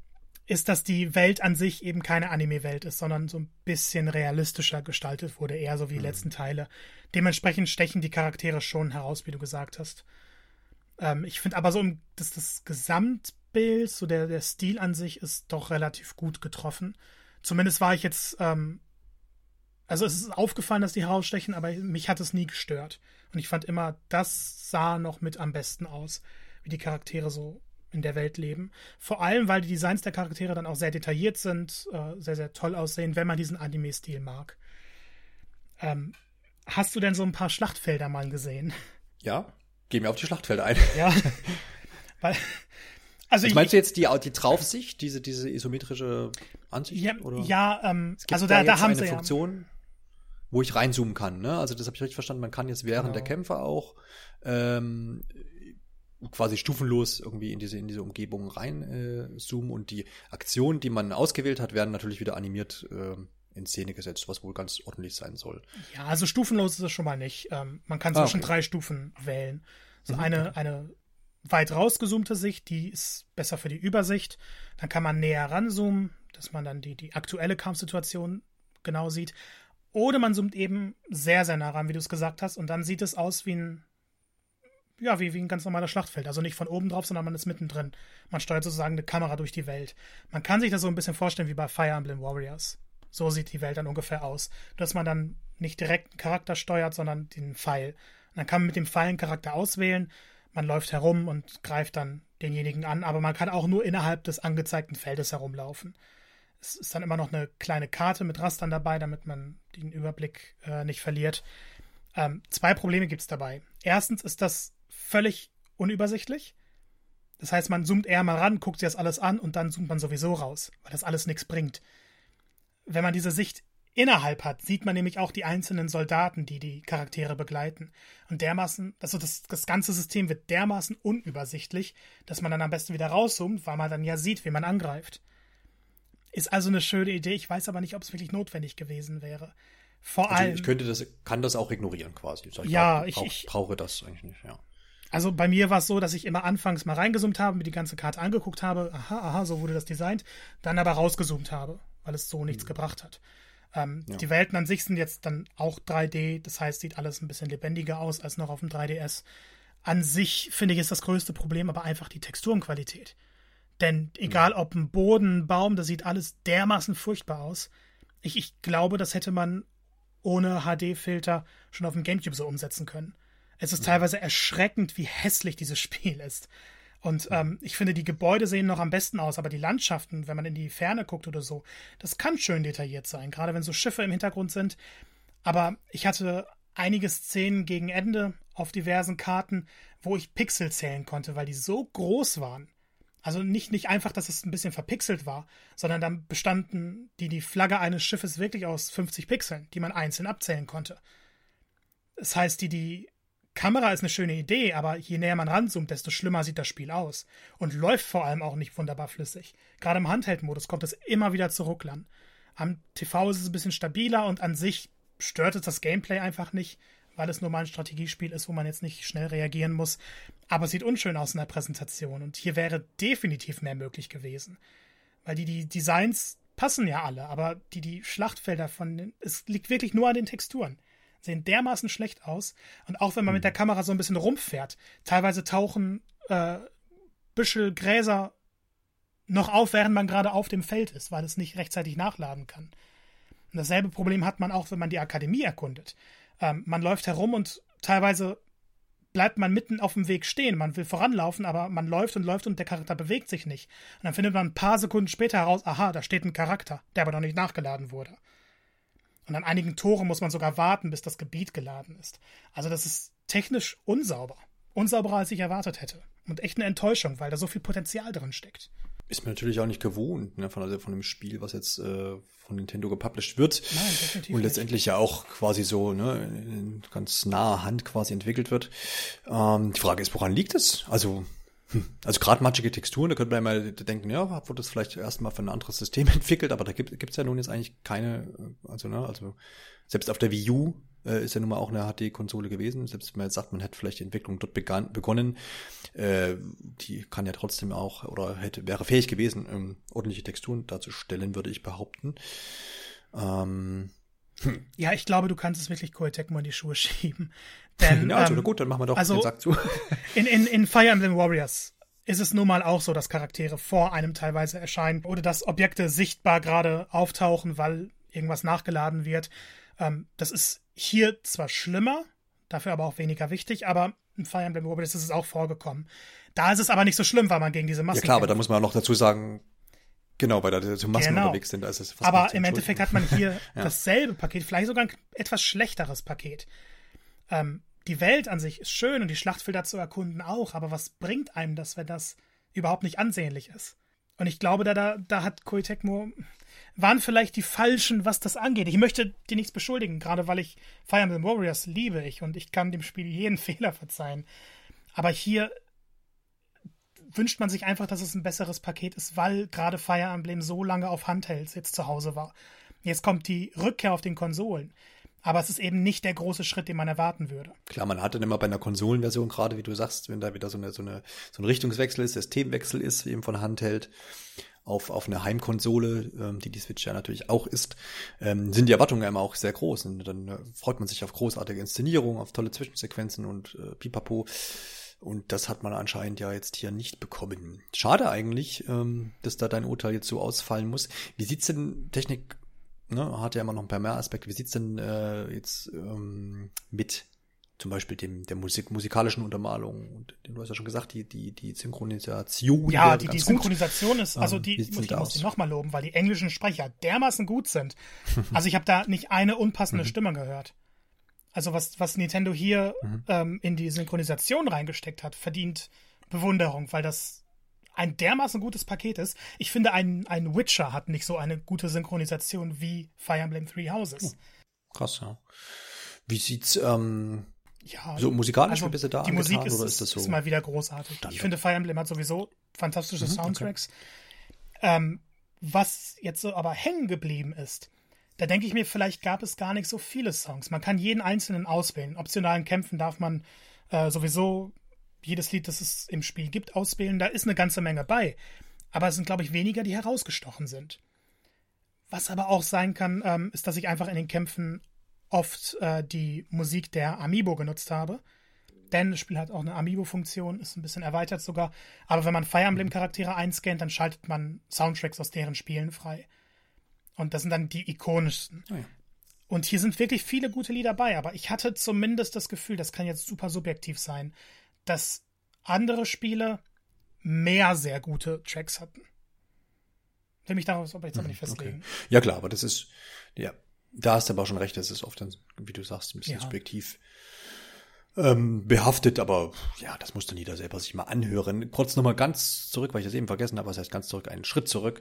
ist, dass die Welt an sich eben keine Anime-Welt ist, sondern so ein bisschen realistischer gestaltet wurde, eher so wie die mhm. letzten Teile. Dementsprechend stechen die Charaktere schon heraus, wie du gesagt hast. Ähm, ich finde aber so, dass das Gesamtbild, so der, der Stil an sich ist doch relativ gut getroffen. Zumindest war ich jetzt ähm, also es ist aufgefallen, dass die herausstechen, aber mich hat es nie gestört. Und ich fand immer, das sah noch mit am besten aus, wie die Charaktere so in der Welt leben. Vor allem, weil die Designs der Charaktere dann auch sehr detailliert sind, äh, sehr, sehr toll aussehen, wenn man diesen Anime-Stil mag. Ähm, hast du denn so ein paar Schlachtfelder mal gesehen? Ja, geh mir auf die Schlachtfelder ein. Ja. weil, also Was meinst du jetzt die, die Draufsicht, diese, diese isometrische Ansicht? Ja, oder? ja ähm, also da, da, haben sie Funktion, ja wo ich reinzoomen kann. Ne? Also das habe ich richtig verstanden. Man kann jetzt während genau. der Kämpfe auch ähm, quasi stufenlos irgendwie in diese, in diese Umgebung rein äh, zoomen und die Aktionen, die man ausgewählt hat, werden natürlich wieder animiert äh, in Szene gesetzt, was wohl ganz ordentlich sein soll. Ja, also stufenlos ist es schon mal nicht. Ähm, man kann zwischen ah, okay. drei Stufen wählen. So mhm. eine, eine weit rausgezoomte Sicht, die ist besser für die Übersicht. Dann kann man näher ranzoomen, dass man dann die, die aktuelle Kampfsituation genau sieht. Oder man zoomt eben sehr, sehr nah ran, wie du es gesagt hast, und dann sieht es aus wie ein, ja, wie, wie ein ganz normaler Schlachtfeld. Also nicht von oben drauf, sondern man ist mittendrin. Man steuert sozusagen eine Kamera durch die Welt. Man kann sich das so ein bisschen vorstellen wie bei Fire Emblem Warriors. So sieht die Welt dann ungefähr aus. Dass man dann nicht direkt einen Charakter steuert, sondern den Pfeil. Und dann kann man mit dem Pfeil einen Charakter auswählen. Man läuft herum und greift dann denjenigen an, aber man kann auch nur innerhalb des angezeigten Feldes herumlaufen. Es ist dann immer noch eine kleine Karte mit Rastern dabei, damit man den Überblick äh, nicht verliert. Ähm, zwei Probleme gibt es dabei. Erstens ist das völlig unübersichtlich. Das heißt, man zoomt eher mal ran, guckt sich das alles an und dann zoomt man sowieso raus, weil das alles nichts bringt. Wenn man diese Sicht innerhalb hat, sieht man nämlich auch die einzelnen Soldaten, die die Charaktere begleiten. Und dermaßen, also das, das ganze System wird dermaßen unübersichtlich, dass man dann am besten wieder rauszoomt, weil man dann ja sieht, wie man angreift. Ist also eine schöne Idee. Ich weiß aber nicht, ob es wirklich notwendig gewesen wäre. Vor also allem. Ich könnte das, kann das auch ignorieren quasi. Ich ja, ich, brauch, ich brauche das eigentlich nicht, ja. Also bei mir war es so, dass ich immer anfangs mal reingezoomt habe, mir die ganze Karte angeguckt habe, aha, aha, so wurde das designt, dann aber rausgezoomt habe, weil es so nichts mhm. gebracht hat. Ähm, ja. Die Welten an sich sind jetzt dann auch 3D, das heißt, sieht alles ein bisschen lebendiger aus als noch auf dem 3DS. An sich finde ich ist das größte Problem aber einfach die Texturenqualität. Denn egal ob ein Boden, ein Baum, das sieht alles dermaßen furchtbar aus. Ich, ich glaube, das hätte man ohne HD-Filter schon auf dem Gamecube so umsetzen können. Es ist teilweise erschreckend, wie hässlich dieses Spiel ist. Und ähm, ich finde, die Gebäude sehen noch am besten aus, aber die Landschaften, wenn man in die Ferne guckt oder so, das kann schön detailliert sein, gerade wenn so Schiffe im Hintergrund sind. Aber ich hatte einige Szenen gegen Ende auf diversen Karten, wo ich Pixel zählen konnte, weil die so groß waren. Also nicht, nicht einfach, dass es ein bisschen verpixelt war, sondern dann bestanden die, die Flagge eines Schiffes wirklich aus 50 Pixeln, die man einzeln abzählen konnte. Das heißt, die, die Kamera ist eine schöne Idee, aber je näher man ranzoomt, desto schlimmer sieht das Spiel aus. Und läuft vor allem auch nicht wunderbar flüssig. Gerade im Handheld-Modus kommt es immer wieder zu Rucklern. Am TV ist es ein bisschen stabiler und an sich stört es das Gameplay einfach nicht weil es nur mal ein Strategiespiel ist, wo man jetzt nicht schnell reagieren muss. Aber es sieht unschön aus in der Präsentation und hier wäre definitiv mehr möglich gewesen. Weil die, die Designs passen ja alle, aber die, die Schlachtfelder von, es liegt wirklich nur an den Texturen. Sehen dermaßen schlecht aus. Und auch wenn man mit der Kamera so ein bisschen rumfährt, teilweise tauchen äh, Büschel, Gräser noch auf, während man gerade auf dem Feld ist, weil es nicht rechtzeitig nachladen kann. Und dasselbe Problem hat man auch, wenn man die Akademie erkundet. Ähm, man läuft herum und teilweise bleibt man mitten auf dem Weg stehen. Man will voranlaufen, aber man läuft und läuft und der Charakter bewegt sich nicht. Und dann findet man ein paar Sekunden später heraus, aha, da steht ein Charakter, der aber noch nicht nachgeladen wurde. Und an einigen Toren muss man sogar warten, bis das Gebiet geladen ist. Also das ist technisch unsauber. Unsauberer, als ich erwartet hätte. Und echt eine Enttäuschung, weil da so viel Potenzial drin steckt ist man natürlich auch nicht gewohnt, ne, von, also von einem Spiel, was jetzt äh, von Nintendo gepublished wird Nein, definitiv und letztendlich nicht. ja auch quasi so ne, in ganz naher Hand quasi entwickelt wird. Ähm, die Frage ist, woran liegt es? Also hm, also gerade matschige Texturen, da könnte man mal denken, ja, wurde das vielleicht erstmal für ein anderes System entwickelt, aber da gibt es ja nun jetzt eigentlich keine, äh, also ne, also selbst auf der Wii U äh, ist ja nun mal auch eine HD-Konsole gewesen. Selbst wenn man jetzt sagt, man hätte vielleicht die Entwicklung dort begann, begonnen, äh, die kann ja trotzdem auch oder hätte wäre fähig gewesen, ähm, ordentliche Texturen darzustellen, würde ich behaupten. Ähm, hm. Ja, ich glaube, du kannst es wirklich Koei Tecmo in die Schuhe schieben. Denn, ja, also ähm, gut, dann machen wir doch also, den Sack zu. in, in, in Fire Emblem Warriors ist es nun mal auch so, dass Charaktere vor einem teilweise erscheinen oder dass Objekte sichtbar gerade auftauchen, weil irgendwas nachgeladen wird. Ähm, das ist hier zwar schlimmer, dafür aber auch weniger wichtig, aber in Fire Emblem Warriors ist es auch vorgekommen. Da ist es aber nicht so schlimm, weil man gegen diese Massen. Ja klar, kämpft. aber da muss man noch dazu sagen, genau, weil da die Massen genau. unterwegs sind. Da ist es fast aber im Endeffekt hat man hier ja. dasselbe Paket, vielleicht sogar ein etwas schlechteres Paket. Ähm, die Welt an sich ist schön und die Schlachtfelder zu erkunden auch, aber was bringt einem das, wenn das überhaupt nicht ansehnlich ist? Und ich glaube, da, da, da hat Koei Tecmo waren vielleicht die falschen, was das angeht. Ich möchte dir nichts beschuldigen, gerade weil ich Fire Emblem Warriors liebe ich und ich kann dem Spiel jeden Fehler verzeihen. Aber hier wünscht man sich einfach, dass es ein besseres Paket ist, weil gerade Fire Emblem so lange auf Handhelds jetzt zu Hause war. Jetzt kommt die Rückkehr auf den Konsolen. Aber es ist eben nicht der große Schritt, den man erwarten würde. Klar, man hat dann immer bei einer Konsolenversion, gerade wie du sagst, wenn da wieder so, eine, so, eine, so ein Richtungswechsel ist, Systemwechsel ist, eben von Handheld auf, auf eine Heimkonsole, ähm, die die Switch ja natürlich auch ist, ähm, sind die Erwartungen immer auch sehr groß. Und dann äh, freut man sich auf großartige Inszenierung, auf tolle Zwischensequenzen und äh, pipapo. Und das hat man anscheinend ja jetzt hier nicht bekommen. Schade eigentlich, ähm, dass da dein Urteil jetzt so ausfallen muss. Wie sieht's denn Technik ne, hat ja immer noch ein paar mehr Aspekte. Wie sieht's denn äh, jetzt ähm, mit zum Beispiel dem der Musik, musikalischen Untermalung und du hast ja schon gesagt, die die die Synchronisation. Ja, die, die Synchronisation gut. ist also ähm, die muss ich muss die nochmal loben, weil die englischen Sprecher dermaßen gut sind. also ich habe da nicht eine unpassende mhm. Stimme gehört. Also was was Nintendo hier mhm. ähm, in die Synchronisation reingesteckt hat, verdient Bewunderung, weil das ein dermaßen gutes Paket ist. Ich finde, ein, ein Witcher hat nicht so eine gute Synchronisation wie Fire Emblem Three Houses. Oh, krass, ja. Wie sieht's ähm, ja, so musikalisch also, bist du da Die Musik ist, oder ist, das so? ist mal wieder großartig. Standard. Ich finde, Fire Emblem hat sowieso fantastische mhm, Soundtracks. Okay. Ähm, was jetzt so aber hängen geblieben ist, da denke ich mir, vielleicht gab es gar nicht so viele Songs. Man kann jeden einzelnen auswählen. Optionalen Kämpfen darf man äh, sowieso jedes Lied, das es im Spiel gibt, auswählen. Da ist eine ganze Menge bei. Aber es sind, glaube ich, weniger, die herausgestochen sind. Was aber auch sein kann, ähm, ist, dass ich einfach in den Kämpfen oft äh, die Musik der Amiibo genutzt habe. Denn das Spiel hat auch eine Amiibo-Funktion, ist ein bisschen erweitert sogar. Aber wenn man Fire Emblem-Charaktere einscannt, dann schaltet man Soundtracks aus deren Spielen frei. Und das sind dann die ikonischsten. Oh ja. Und hier sind wirklich viele gute Lieder bei, aber ich hatte zumindest das Gefühl, das kann jetzt super subjektiv sein, dass andere Spiele mehr sehr gute Tracks hatten. Will mich darauf aber jetzt aber nicht hm, festlegen. Okay. Ja klar, aber das ist, ja, da hast du aber auch schon recht, das ist oft dann, wie du sagst, ein bisschen ja. subjektiv ähm, behaftet, aber ja, das muss dann jeder selber sich mal anhören. Kurz nochmal ganz zurück, weil ich das eben vergessen habe, was heißt ganz zurück, einen Schritt zurück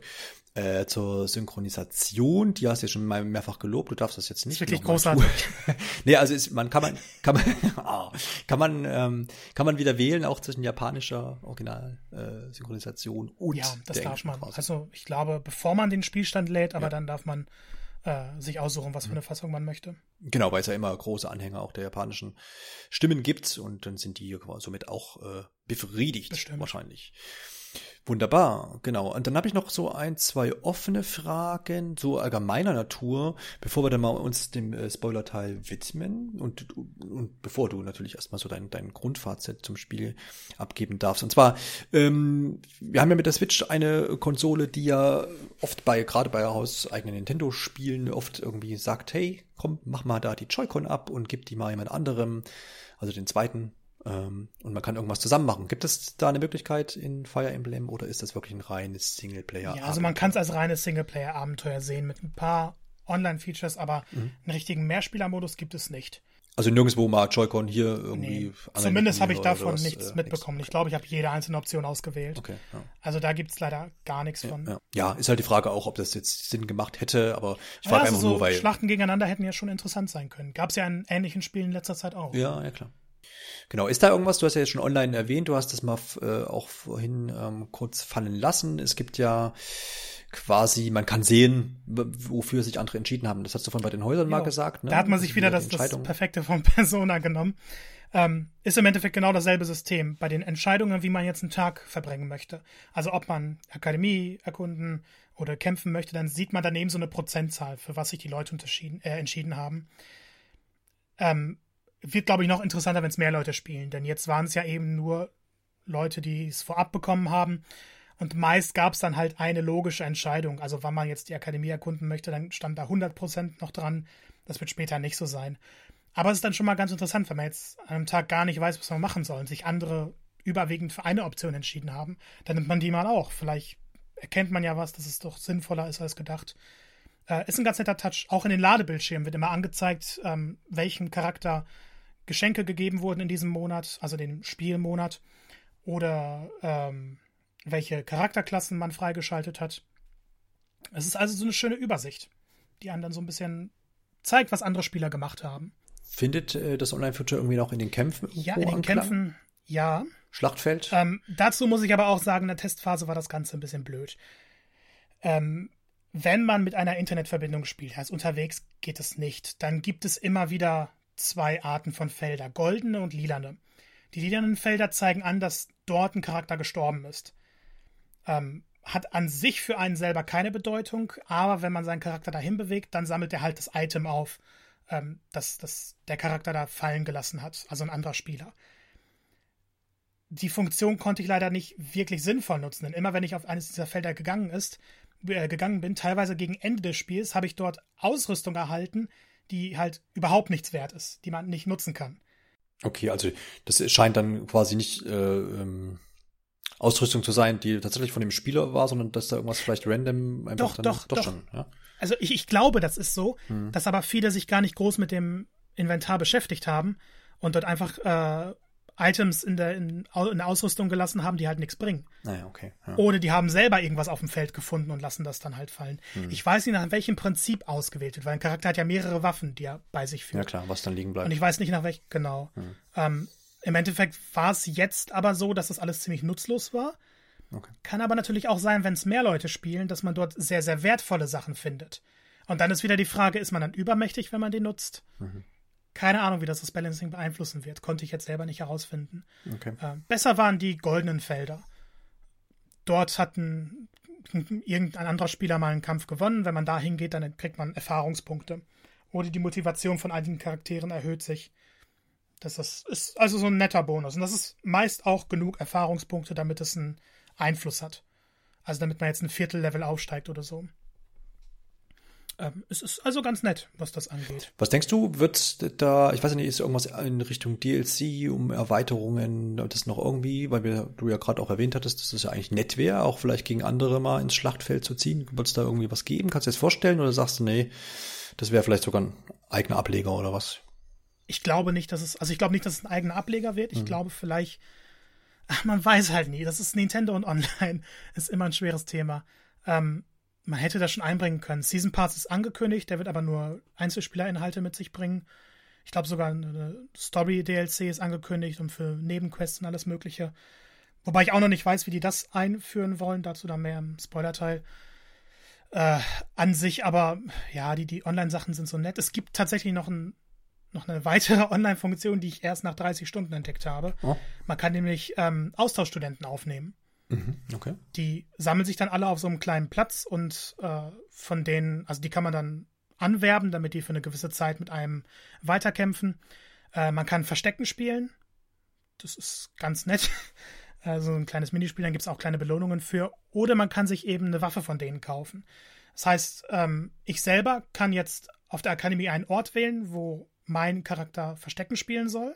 äh, zur Synchronisation. Die hast du ja schon mal mehrfach gelobt, du darfst das jetzt nicht. Das ist wirklich großartig. nee, also ist, man kann man, kann man, oh, kann man, ähm, kann man wieder wählen, auch zwischen japanischer Original äh, Synchronisation und Ja, das darf man. Also ich glaube, bevor man den Spielstand lädt, aber ja. dann darf man äh, sich aussuchen, was für eine mhm. Fassung man möchte. Genau, weil es ja immer große Anhänger auch der japanischen Stimmen gibt und dann sind die somit auch äh, befriedigt Bestimmt. wahrscheinlich. Wunderbar, genau. Und dann habe ich noch so ein, zwei offene Fragen, so allgemeiner Natur, bevor wir dann mal uns dem äh, Spoiler-Teil widmen und, und bevor du natürlich erstmal so dein, dein Grundfazit zum Spiel abgeben darfst. Und zwar, ähm, wir haben ja mit der Switch eine Konsole, die ja oft bei, gerade bei hauseigenen Nintendo-Spielen oft irgendwie sagt, hey, komm, mach mal da die Joy-Con ab und gib die mal jemand anderem, also den zweiten ähm, und man kann irgendwas zusammen machen. Gibt es da eine Möglichkeit in Fire Emblem oder ist das wirklich ein reines Singleplayer? Ja, also man kann es als reines Singleplayer-Abenteuer sehen mit ein paar Online-Features, aber mhm. einen richtigen Mehrspielermodus gibt es nicht. Also nirgendwo mal Joy-Con hier irgendwie. Nee. Zumindest habe ich davon was, nichts äh, mitbekommen. Nichts. Ich glaube, ich habe jede einzelne Option ausgewählt. Okay, ja. Also da gibt es leider gar nichts ja, von. Ja. ja. ist halt die Frage auch, ob das jetzt Sinn gemacht hätte, aber ich frage also einfach so nur, weil. Schlachten gegeneinander hätten ja schon interessant sein können. Gab es ja in ähnlichen Spielen in letzter Zeit auch. Ja, ja, klar. Genau, ist da irgendwas, du hast ja jetzt schon online erwähnt, du hast das mal äh, auch vorhin ähm, kurz fallen lassen. Es gibt ja quasi, man kann sehen, wofür sich andere entschieden haben. Das hast du von bei den Häusern jo, mal gesagt. Ne? Da hat man sich wieder das, das Perfekte von Persona genommen. Ähm, ist im Endeffekt genau dasselbe System bei den Entscheidungen, wie man jetzt einen Tag verbringen möchte. Also ob man Akademie erkunden oder kämpfen möchte, dann sieht man daneben so eine Prozentzahl, für was sich die Leute äh, entschieden haben. Ähm, wird, glaube ich, noch interessanter, wenn es mehr Leute spielen. Denn jetzt waren es ja eben nur Leute, die es vorab bekommen haben. Und meist gab es dann halt eine logische Entscheidung. Also, wenn man jetzt die Akademie erkunden möchte, dann stand da 100% noch dran. Das wird später nicht so sein. Aber es ist dann schon mal ganz interessant, wenn man jetzt an einem Tag gar nicht weiß, was man machen soll und sich andere überwiegend für eine Option entschieden haben. Dann nimmt man die mal auch. Vielleicht erkennt man ja was, dass es doch sinnvoller ist als gedacht. Äh, ist ein ganz netter Touch. Auch in den Ladebildschirmen wird immer angezeigt, ähm, welchem Charakter Geschenke gegeben wurden in diesem Monat, also den Spielmonat, oder ähm, welche Charakterklassen man freigeschaltet hat. Es ist also so eine schöne Übersicht, die einem dann so ein bisschen zeigt, was andere Spieler gemacht haben. Findet äh, das Online-Feature irgendwie noch in den Kämpfen? Ja, in den Kämpfen, ja. Schlachtfeld? Ähm, dazu muss ich aber auch sagen, in der Testphase war das Ganze ein bisschen blöd. Ähm, wenn man mit einer Internetverbindung spielt, heißt unterwegs geht es nicht, dann gibt es immer wieder zwei Arten von Felder, goldene und lilane. Die lilanen Felder zeigen an, dass dort ein Charakter gestorben ist. Ähm, hat an sich für einen selber keine Bedeutung, aber wenn man seinen Charakter dahin bewegt, dann sammelt er halt das Item auf, ähm, das, das der Charakter da fallen gelassen hat, also ein anderer Spieler. Die Funktion konnte ich leider nicht wirklich sinnvoll nutzen, denn immer wenn ich auf eines dieser Felder gegangen ist, äh, gegangen bin, teilweise gegen Ende des Spiels, habe ich dort Ausrüstung erhalten, die halt überhaupt nichts wert ist, die man nicht nutzen kann. Okay, also das scheint dann quasi nicht äh, ähm, Ausrüstung zu sein, die tatsächlich von dem Spieler war, sondern dass da irgendwas vielleicht random einfach doch, dann doch, doch, doch. schon. Ja? Also ich, ich glaube, das ist so, hm. dass aber viele sich gar nicht groß mit dem Inventar beschäftigt haben und dort einfach äh, Items in der, in, in der Ausrüstung gelassen haben, die halt nichts bringen. Naja, okay. Ja. Oder die haben selber irgendwas auf dem Feld gefunden und lassen das dann halt fallen. Hm. Ich weiß nicht, nach welchem Prinzip ausgewählt wird, weil ein Charakter hat ja mehrere Waffen, die er bei sich führt. Ja klar, was dann liegen bleibt. Und ich weiß nicht, nach welchem, genau. Hm. Ähm, Im Endeffekt war es jetzt aber so, dass das alles ziemlich nutzlos war. Okay. Kann aber natürlich auch sein, wenn es mehr Leute spielen, dass man dort sehr, sehr wertvolle Sachen findet. Und dann ist wieder die Frage, ist man dann übermächtig, wenn man den nutzt? Mhm. Keine Ahnung, wie das das Balancing beeinflussen wird. Konnte ich jetzt selber nicht herausfinden. Okay. Äh, besser waren die goldenen Felder. Dort hatten irgendein anderer Spieler mal einen Kampf gewonnen. Wenn man da hingeht, dann kriegt man Erfahrungspunkte. Oder die Motivation von einigen Charakteren erhöht sich. Das ist, ist also so ein netter Bonus. Und das ist meist auch genug Erfahrungspunkte, damit es einen Einfluss hat. Also damit man jetzt ein Viertellevel aufsteigt oder so. Ähm, es ist also ganz nett, was das angeht. Was denkst du, wird da, ich weiß nicht, ist irgendwas in Richtung DLC, um Erweiterungen, das noch irgendwie, weil wir, du ja gerade auch erwähnt hattest, dass es ja eigentlich nett wäre, auch vielleicht gegen andere mal ins Schlachtfeld zu ziehen. Wird es da irgendwie was geben? Kannst du dir das vorstellen oder sagst du, nee, das wäre vielleicht sogar ein eigener Ableger oder was? Ich glaube nicht, dass es, also ich glaube nicht, dass es ein eigener Ableger wird. Ich mhm. glaube vielleicht, ach, man weiß halt nie. Das ist Nintendo und Online. Ist immer ein schweres Thema. Ähm, man hätte das schon einbringen können. Season Pass ist angekündigt, der wird aber nur Einzelspielerinhalte mit sich bringen. Ich glaube sogar eine Story-DLC ist angekündigt und für Nebenquests und alles Mögliche. Wobei ich auch noch nicht weiß, wie die das einführen wollen. Dazu dann mehr im Spoiler-Teil. Äh, an sich aber, ja, die, die Online-Sachen sind so nett. Es gibt tatsächlich noch, ein, noch eine weitere Online-Funktion, die ich erst nach 30 Stunden entdeckt habe. Oh. Man kann nämlich ähm, Austauschstudenten aufnehmen. Mhm, okay. Die sammeln sich dann alle auf so einem kleinen Platz und äh, von denen, also die kann man dann anwerben, damit die für eine gewisse Zeit mit einem weiterkämpfen. Äh, man kann Verstecken spielen. Das ist ganz nett. Also ein kleines Minispiel, dann gibt es auch kleine Belohnungen für. Oder man kann sich eben eine Waffe von denen kaufen. Das heißt, ähm, ich selber kann jetzt auf der Akademie einen Ort wählen, wo mein Charakter Verstecken spielen soll.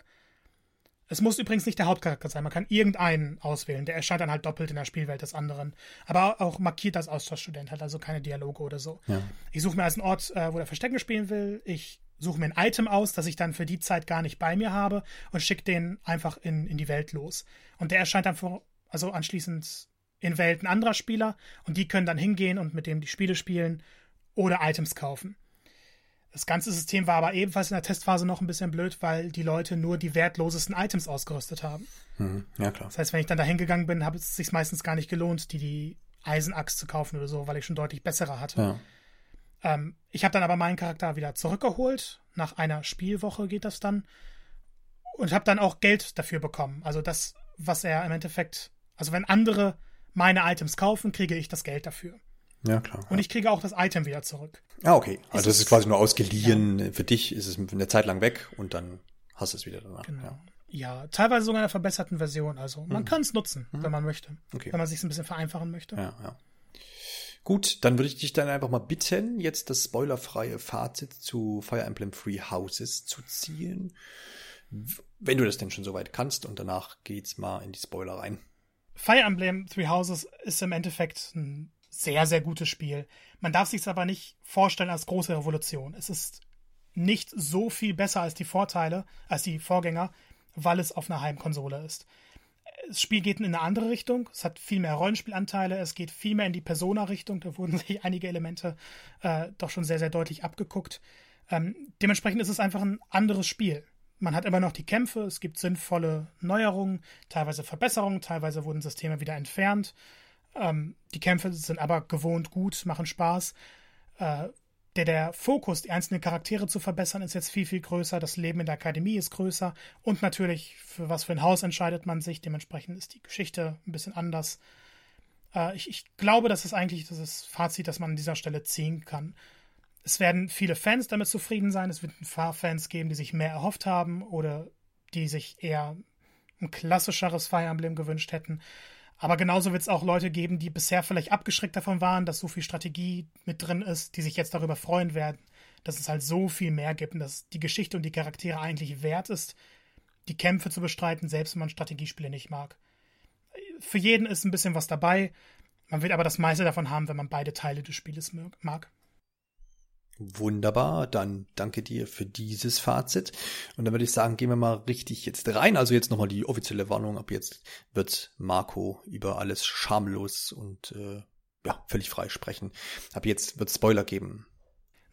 Es muss übrigens nicht der Hauptcharakter sein. Man kann irgendeinen auswählen. Der erscheint dann halt doppelt in der Spielwelt des anderen. Aber auch markiert als Austauschstudent, hat also keine Dialoge oder so. Ja. Ich suche mir als einen Ort, äh, wo der Verstecken spielen will. Ich suche mir ein Item aus, das ich dann für die Zeit gar nicht bei mir habe und schicke den einfach in, in die Welt los. Und der erscheint dann vor, also anschließend in Welten anderer Spieler und die können dann hingehen und mit dem die Spiele spielen oder Items kaufen. Das ganze System war aber ebenfalls in der Testphase noch ein bisschen blöd, weil die Leute nur die wertlosesten Items ausgerüstet haben. Mhm. Ja, klar. Das heißt, wenn ich dann da hingegangen bin, habe es sich meistens gar nicht gelohnt, die, die Eisenachs zu kaufen oder so, weil ich schon deutlich bessere hatte. Ja. Ähm, ich habe dann aber meinen Charakter wieder zurückgeholt. Nach einer Spielwoche geht das dann. Und habe dann auch Geld dafür bekommen. Also das, was er im Endeffekt, also wenn andere meine Items kaufen, kriege ich das Geld dafür. Ja, klar. Und ich kriege auch das Item wieder zurück. Ah, okay. Also es ist quasi nur ausgeliehen. Ja. Für dich ist es eine Zeit lang weg und dann hast du es wieder danach. Genau. Ja. ja. teilweise sogar in einer verbesserten Version. Also man mhm. kann es nutzen, mhm. wenn man möchte. Okay. Wenn man sich ein bisschen vereinfachen möchte. Ja, ja. Gut, dann würde ich dich dann einfach mal bitten, jetzt das spoilerfreie Fazit zu Fire Emblem Free Houses zu ziehen. Wenn du das denn schon soweit kannst und danach geht's mal in die Spoiler rein. Fire Emblem Three Houses ist im Endeffekt ein sehr, sehr gutes Spiel. Man darf sich es aber nicht vorstellen als große Revolution. Es ist nicht so viel besser als die Vorteile, als die Vorgänger, weil es auf einer Heimkonsole ist. Das Spiel geht in eine andere Richtung. Es hat viel mehr Rollenspielanteile. Es geht viel mehr in die Persona-Richtung. Da wurden sich einige Elemente äh, doch schon sehr, sehr deutlich abgeguckt. Ähm, dementsprechend ist es einfach ein anderes Spiel. man hat immer noch die Kämpfe, es gibt sinnvolle Neuerungen, teilweise Verbesserungen, teilweise wurden Systeme wieder entfernt. Ähm, die Kämpfe sind aber gewohnt gut, machen Spaß. Äh, der, der Fokus, die einzelnen Charaktere zu verbessern, ist jetzt viel, viel größer. Das Leben in der Akademie ist größer. Und natürlich, für was für ein Haus entscheidet man sich. Dementsprechend ist die Geschichte ein bisschen anders. Äh, ich, ich glaube, das ist eigentlich das Fazit, das man an dieser Stelle ziehen kann. Es werden viele Fans damit zufrieden sein. Es wird ein paar Fans geben, die sich mehr erhofft haben oder die sich eher ein klassischeres Fire Emblem gewünscht hätten. Aber genauso wird es auch Leute geben, die bisher vielleicht abgeschreckt davon waren, dass so viel Strategie mit drin ist, die sich jetzt darüber freuen werden, dass es halt so viel mehr gibt und dass die Geschichte und die Charaktere eigentlich wert ist, die Kämpfe zu bestreiten, selbst wenn man Strategiespiele nicht mag. Für jeden ist ein bisschen was dabei. Man wird aber das meiste davon haben, wenn man beide Teile des Spieles mag. Wunderbar, dann danke dir für dieses Fazit. Und dann würde ich sagen, gehen wir mal richtig jetzt rein. Also jetzt nochmal die offizielle Warnung. Ab jetzt wird Marco über alles schamlos und äh, ja, völlig frei sprechen. Ab jetzt wird Spoiler geben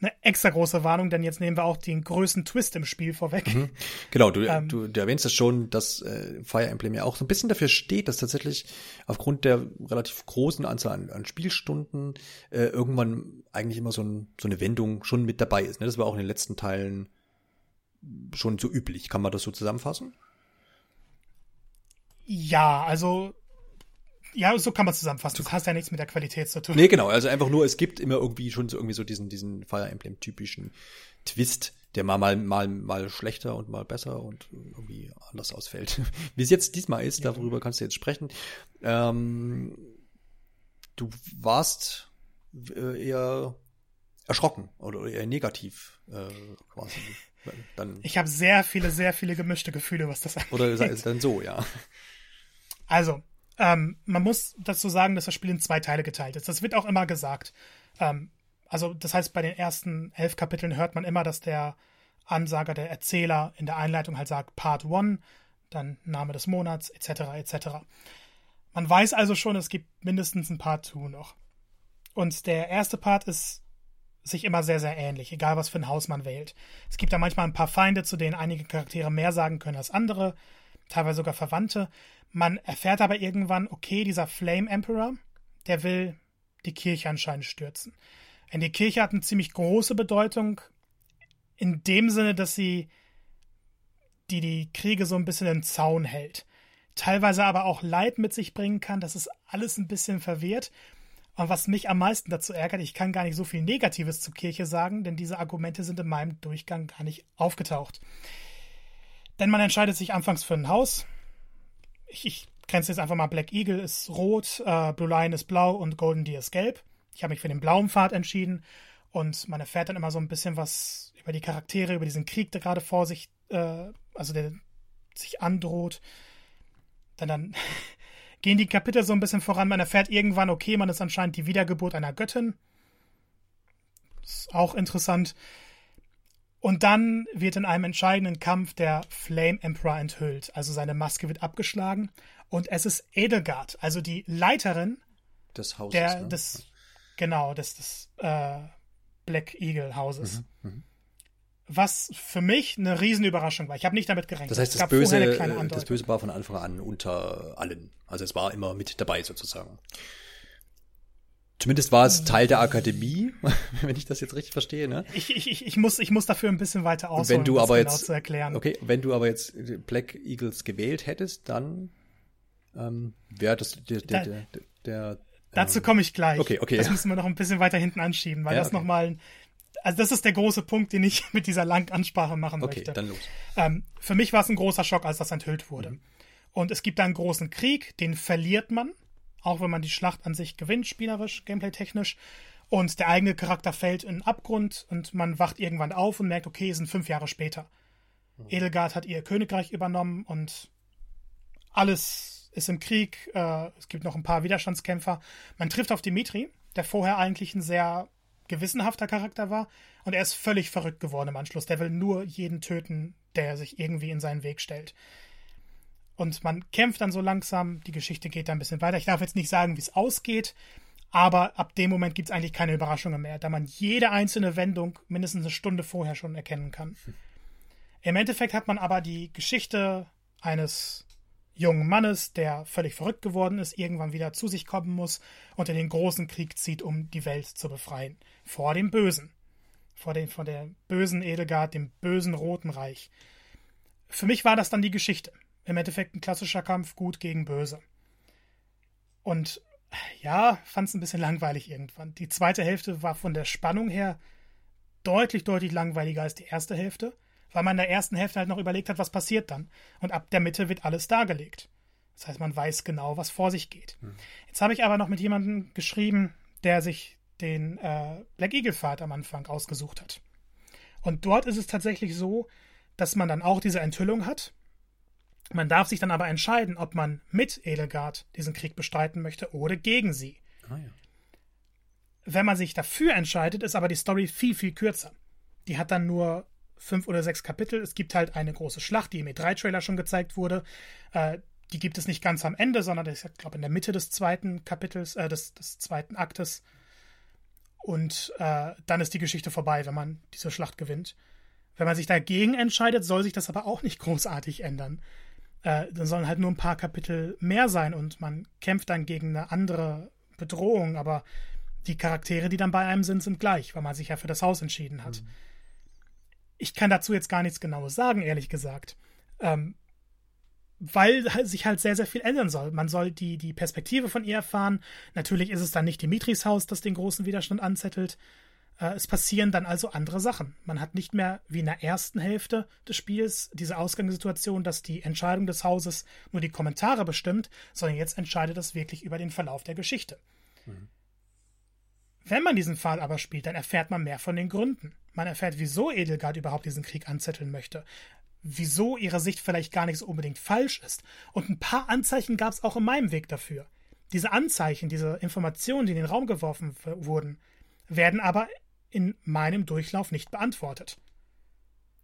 eine extra große Warnung, denn jetzt nehmen wir auch den größten Twist im Spiel vorweg. Mhm. Genau, du, ähm, du, du erwähnst es schon, dass äh, Fire Emblem ja auch so ein bisschen dafür steht, dass tatsächlich aufgrund der relativ großen Anzahl an, an Spielstunden äh, irgendwann eigentlich immer so, ein, so eine Wendung schon mit dabei ist. Ne? Das war auch in den letzten Teilen schon so üblich. Kann man das so zusammenfassen? Ja, also ja, so kann man zusammenfassen. Du hast ja nichts mit der Qualität zu tun. Nee, genau. Also einfach nur, es gibt immer irgendwie schon so irgendwie so diesen, diesen Fire Emblem typischen Twist, der mal, mal, mal, mal schlechter und mal besser und irgendwie anders ausfällt. Wie es jetzt diesmal ist, ja. darüber kannst du jetzt sprechen. Ähm, du warst äh, eher erschrocken oder eher negativ äh, quasi. Dann, ich habe sehr viele, sehr viele gemischte Gefühle, was das angeht. Oder ist es dann so, ja. Also, ähm, man muss dazu sagen, dass das Spiel in zwei Teile geteilt ist. Das wird auch immer gesagt. Ähm, also, das heißt, bei den ersten elf Kapiteln hört man immer, dass der Ansager, der Erzähler in der Einleitung halt sagt Part 1, dann Name des Monats, etc., etc. Man weiß also schon, es gibt mindestens ein Part 2 noch. Und der erste Part ist sich immer sehr, sehr ähnlich, egal was für ein Haus man wählt. Es gibt da manchmal ein paar Feinde, zu denen einige Charaktere mehr sagen können als andere, teilweise sogar Verwandte. Man erfährt aber irgendwann, okay, dieser Flame Emperor, der will die Kirche anscheinend stürzen. Denn die Kirche hat eine ziemlich große Bedeutung in dem Sinne, dass sie die, die Kriege so ein bisschen im Zaun hält. Teilweise aber auch Leid mit sich bringen kann. Das ist alles ein bisschen verwirrt. Und was mich am meisten dazu ärgert, ich kann gar nicht so viel Negatives zur Kirche sagen, denn diese Argumente sind in meinem Durchgang gar nicht aufgetaucht. Denn man entscheidet sich anfangs für ein Haus, ich, ich grenze jetzt einfach mal Black Eagle ist rot, äh, Blue Lion ist blau und Golden Deer ist gelb. Ich habe mich für den blauen Pfad entschieden und man erfährt dann immer so ein bisschen was über die Charaktere, über diesen Krieg, der gerade vor sich, äh, also der sich androht. Dann, dann gehen die Kapitel so ein bisschen voran. Man erfährt irgendwann, okay, man ist anscheinend die Wiedergeburt einer Göttin. Ist auch interessant. Und dann wird in einem entscheidenden Kampf der Flame Emperor enthüllt. Also seine Maske wird abgeschlagen. Und es ist Edelgard, also die Leiterin des Hauses. Der, ne? des, genau, des, des äh, Black Eagle Hauses. Mhm, mh. Was für mich eine Riesenüberraschung war. Ich habe nicht damit gerechnet. Das heißt, das Böse, das Böse war von Anfang an unter allen. Also es war immer mit dabei sozusagen. Zumindest war es Teil der Akademie, wenn ich das jetzt richtig verstehe, ne? Ich, ich, ich, muss, ich muss dafür ein bisschen weiter ausholen, wenn du aber genau jetzt, zu erklären. Okay, wenn du aber jetzt Black Eagles gewählt hättest, dann ähm, wäre das der, der, der, der Dazu komme ich gleich. Okay, okay. Das müssen wir noch ein bisschen weiter hinten anschieben, weil ja, das okay. nochmal also das ist der große Punkt, den ich mit dieser langen Ansprache machen okay, möchte. Okay, dann los. Ähm, für mich war es ein großer Schock, als das enthüllt wurde. Mhm. Und es gibt da einen großen Krieg, den verliert man auch wenn man die Schlacht an sich gewinnt, spielerisch, gameplay-technisch. Und der eigene Charakter fällt in den Abgrund und man wacht irgendwann auf und merkt, okay, es sind fünf Jahre später. Mhm. Edelgard hat ihr Königreich übernommen und alles ist im Krieg. Äh, es gibt noch ein paar Widerstandskämpfer. Man trifft auf Dimitri, der vorher eigentlich ein sehr gewissenhafter Charakter war. Und er ist völlig verrückt geworden im Anschluss. Der will nur jeden töten, der sich irgendwie in seinen Weg stellt. Und man kämpft dann so langsam, die Geschichte geht dann ein bisschen weiter. Ich darf jetzt nicht sagen, wie es ausgeht, aber ab dem Moment gibt es eigentlich keine Überraschungen mehr, da man jede einzelne Wendung mindestens eine Stunde vorher schon erkennen kann. Im Endeffekt hat man aber die Geschichte eines jungen Mannes, der völlig verrückt geworden ist, irgendwann wieder zu sich kommen muss und in den großen Krieg zieht, um die Welt zu befreien. Vor dem Bösen. Vor, dem, vor der bösen Edelgard, dem bösen Roten Reich. Für mich war das dann die Geschichte. Im Endeffekt ein klassischer Kampf gut gegen böse. Und ja, fand es ein bisschen langweilig irgendwann. Die zweite Hälfte war von der Spannung her deutlich, deutlich langweiliger als die erste Hälfte weil man in der ersten Hälfte halt noch überlegt hat, was passiert dann. Und ab der Mitte wird alles dargelegt. Das heißt, man weiß genau, was vor sich geht. Hm. Jetzt habe ich aber noch mit jemandem geschrieben, der sich den äh, Black Eagle Pfad am Anfang ausgesucht hat. Und dort ist es tatsächlich so, dass man dann auch diese Enthüllung hat. Man darf sich dann aber entscheiden, ob man mit Edelgard diesen Krieg bestreiten möchte oder gegen sie. Ah, ja. Wenn man sich dafür entscheidet, ist aber die Story viel, viel kürzer. Die hat dann nur fünf oder sechs Kapitel. Es gibt halt eine große Schlacht, die im E3-Trailer schon gezeigt wurde. Äh, die gibt es nicht ganz am Ende, sondern das ist, glaube in der Mitte des zweiten Kapitels, äh, des, des zweiten Aktes. Und äh, dann ist die Geschichte vorbei, wenn man diese Schlacht gewinnt. Wenn man sich dagegen entscheidet, soll sich das aber auch nicht großartig ändern. Äh, dann sollen halt nur ein paar Kapitel mehr sein und man kämpft dann gegen eine andere Bedrohung, aber die Charaktere, die dann bei einem sind, sind gleich, weil man sich ja für das Haus entschieden hat. Mhm. Ich kann dazu jetzt gar nichts Genaues sagen, ehrlich gesagt. Ähm, weil sich halt sehr, sehr viel ändern soll. Man soll die, die Perspektive von ihr erfahren. Natürlich ist es dann nicht Dimitris Haus, das den großen Widerstand anzettelt. Äh, es passieren dann also andere Sachen. Man hat nicht mehr wie in der ersten Hälfte des Spiels diese Ausgangssituation, dass die Entscheidung des Hauses nur die Kommentare bestimmt, sondern jetzt entscheidet es wirklich über den Verlauf der Geschichte. Mhm. Wenn man diesen Fall aber spielt, dann erfährt man mehr von den Gründen. Man erfährt, wieso Edelgard überhaupt diesen Krieg anzetteln möchte. Wieso ihre Sicht vielleicht gar nicht so unbedingt falsch ist. Und ein paar Anzeichen gab es auch in meinem Weg dafür. Diese Anzeichen, diese Informationen, die in den Raum geworfen wurden, werden aber in meinem Durchlauf nicht beantwortet.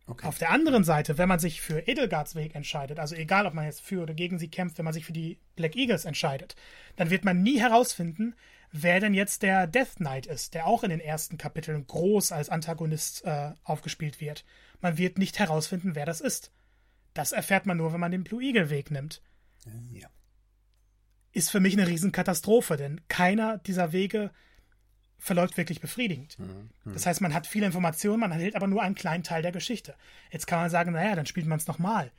Okay. Auf der anderen Seite, wenn man sich für Edelgards Weg entscheidet, also egal, ob man jetzt für oder gegen sie kämpft, wenn man sich für die Black Eagles entscheidet, dann wird man nie herausfinden, wer denn jetzt der Death Knight ist, der auch in den ersten Kapiteln groß als Antagonist äh, aufgespielt wird. Man wird nicht herausfinden, wer das ist. Das erfährt man nur, wenn man den Blue Eagle Weg nimmt. Ja. Ist für mich eine Riesenkatastrophe, denn keiner dieser Wege verläuft wirklich befriedigend. Mhm. Mhm. Das heißt, man hat viele Informationen, man erhält aber nur einen kleinen Teil der Geschichte. Jetzt kann man sagen, naja, dann spielt man es nochmal.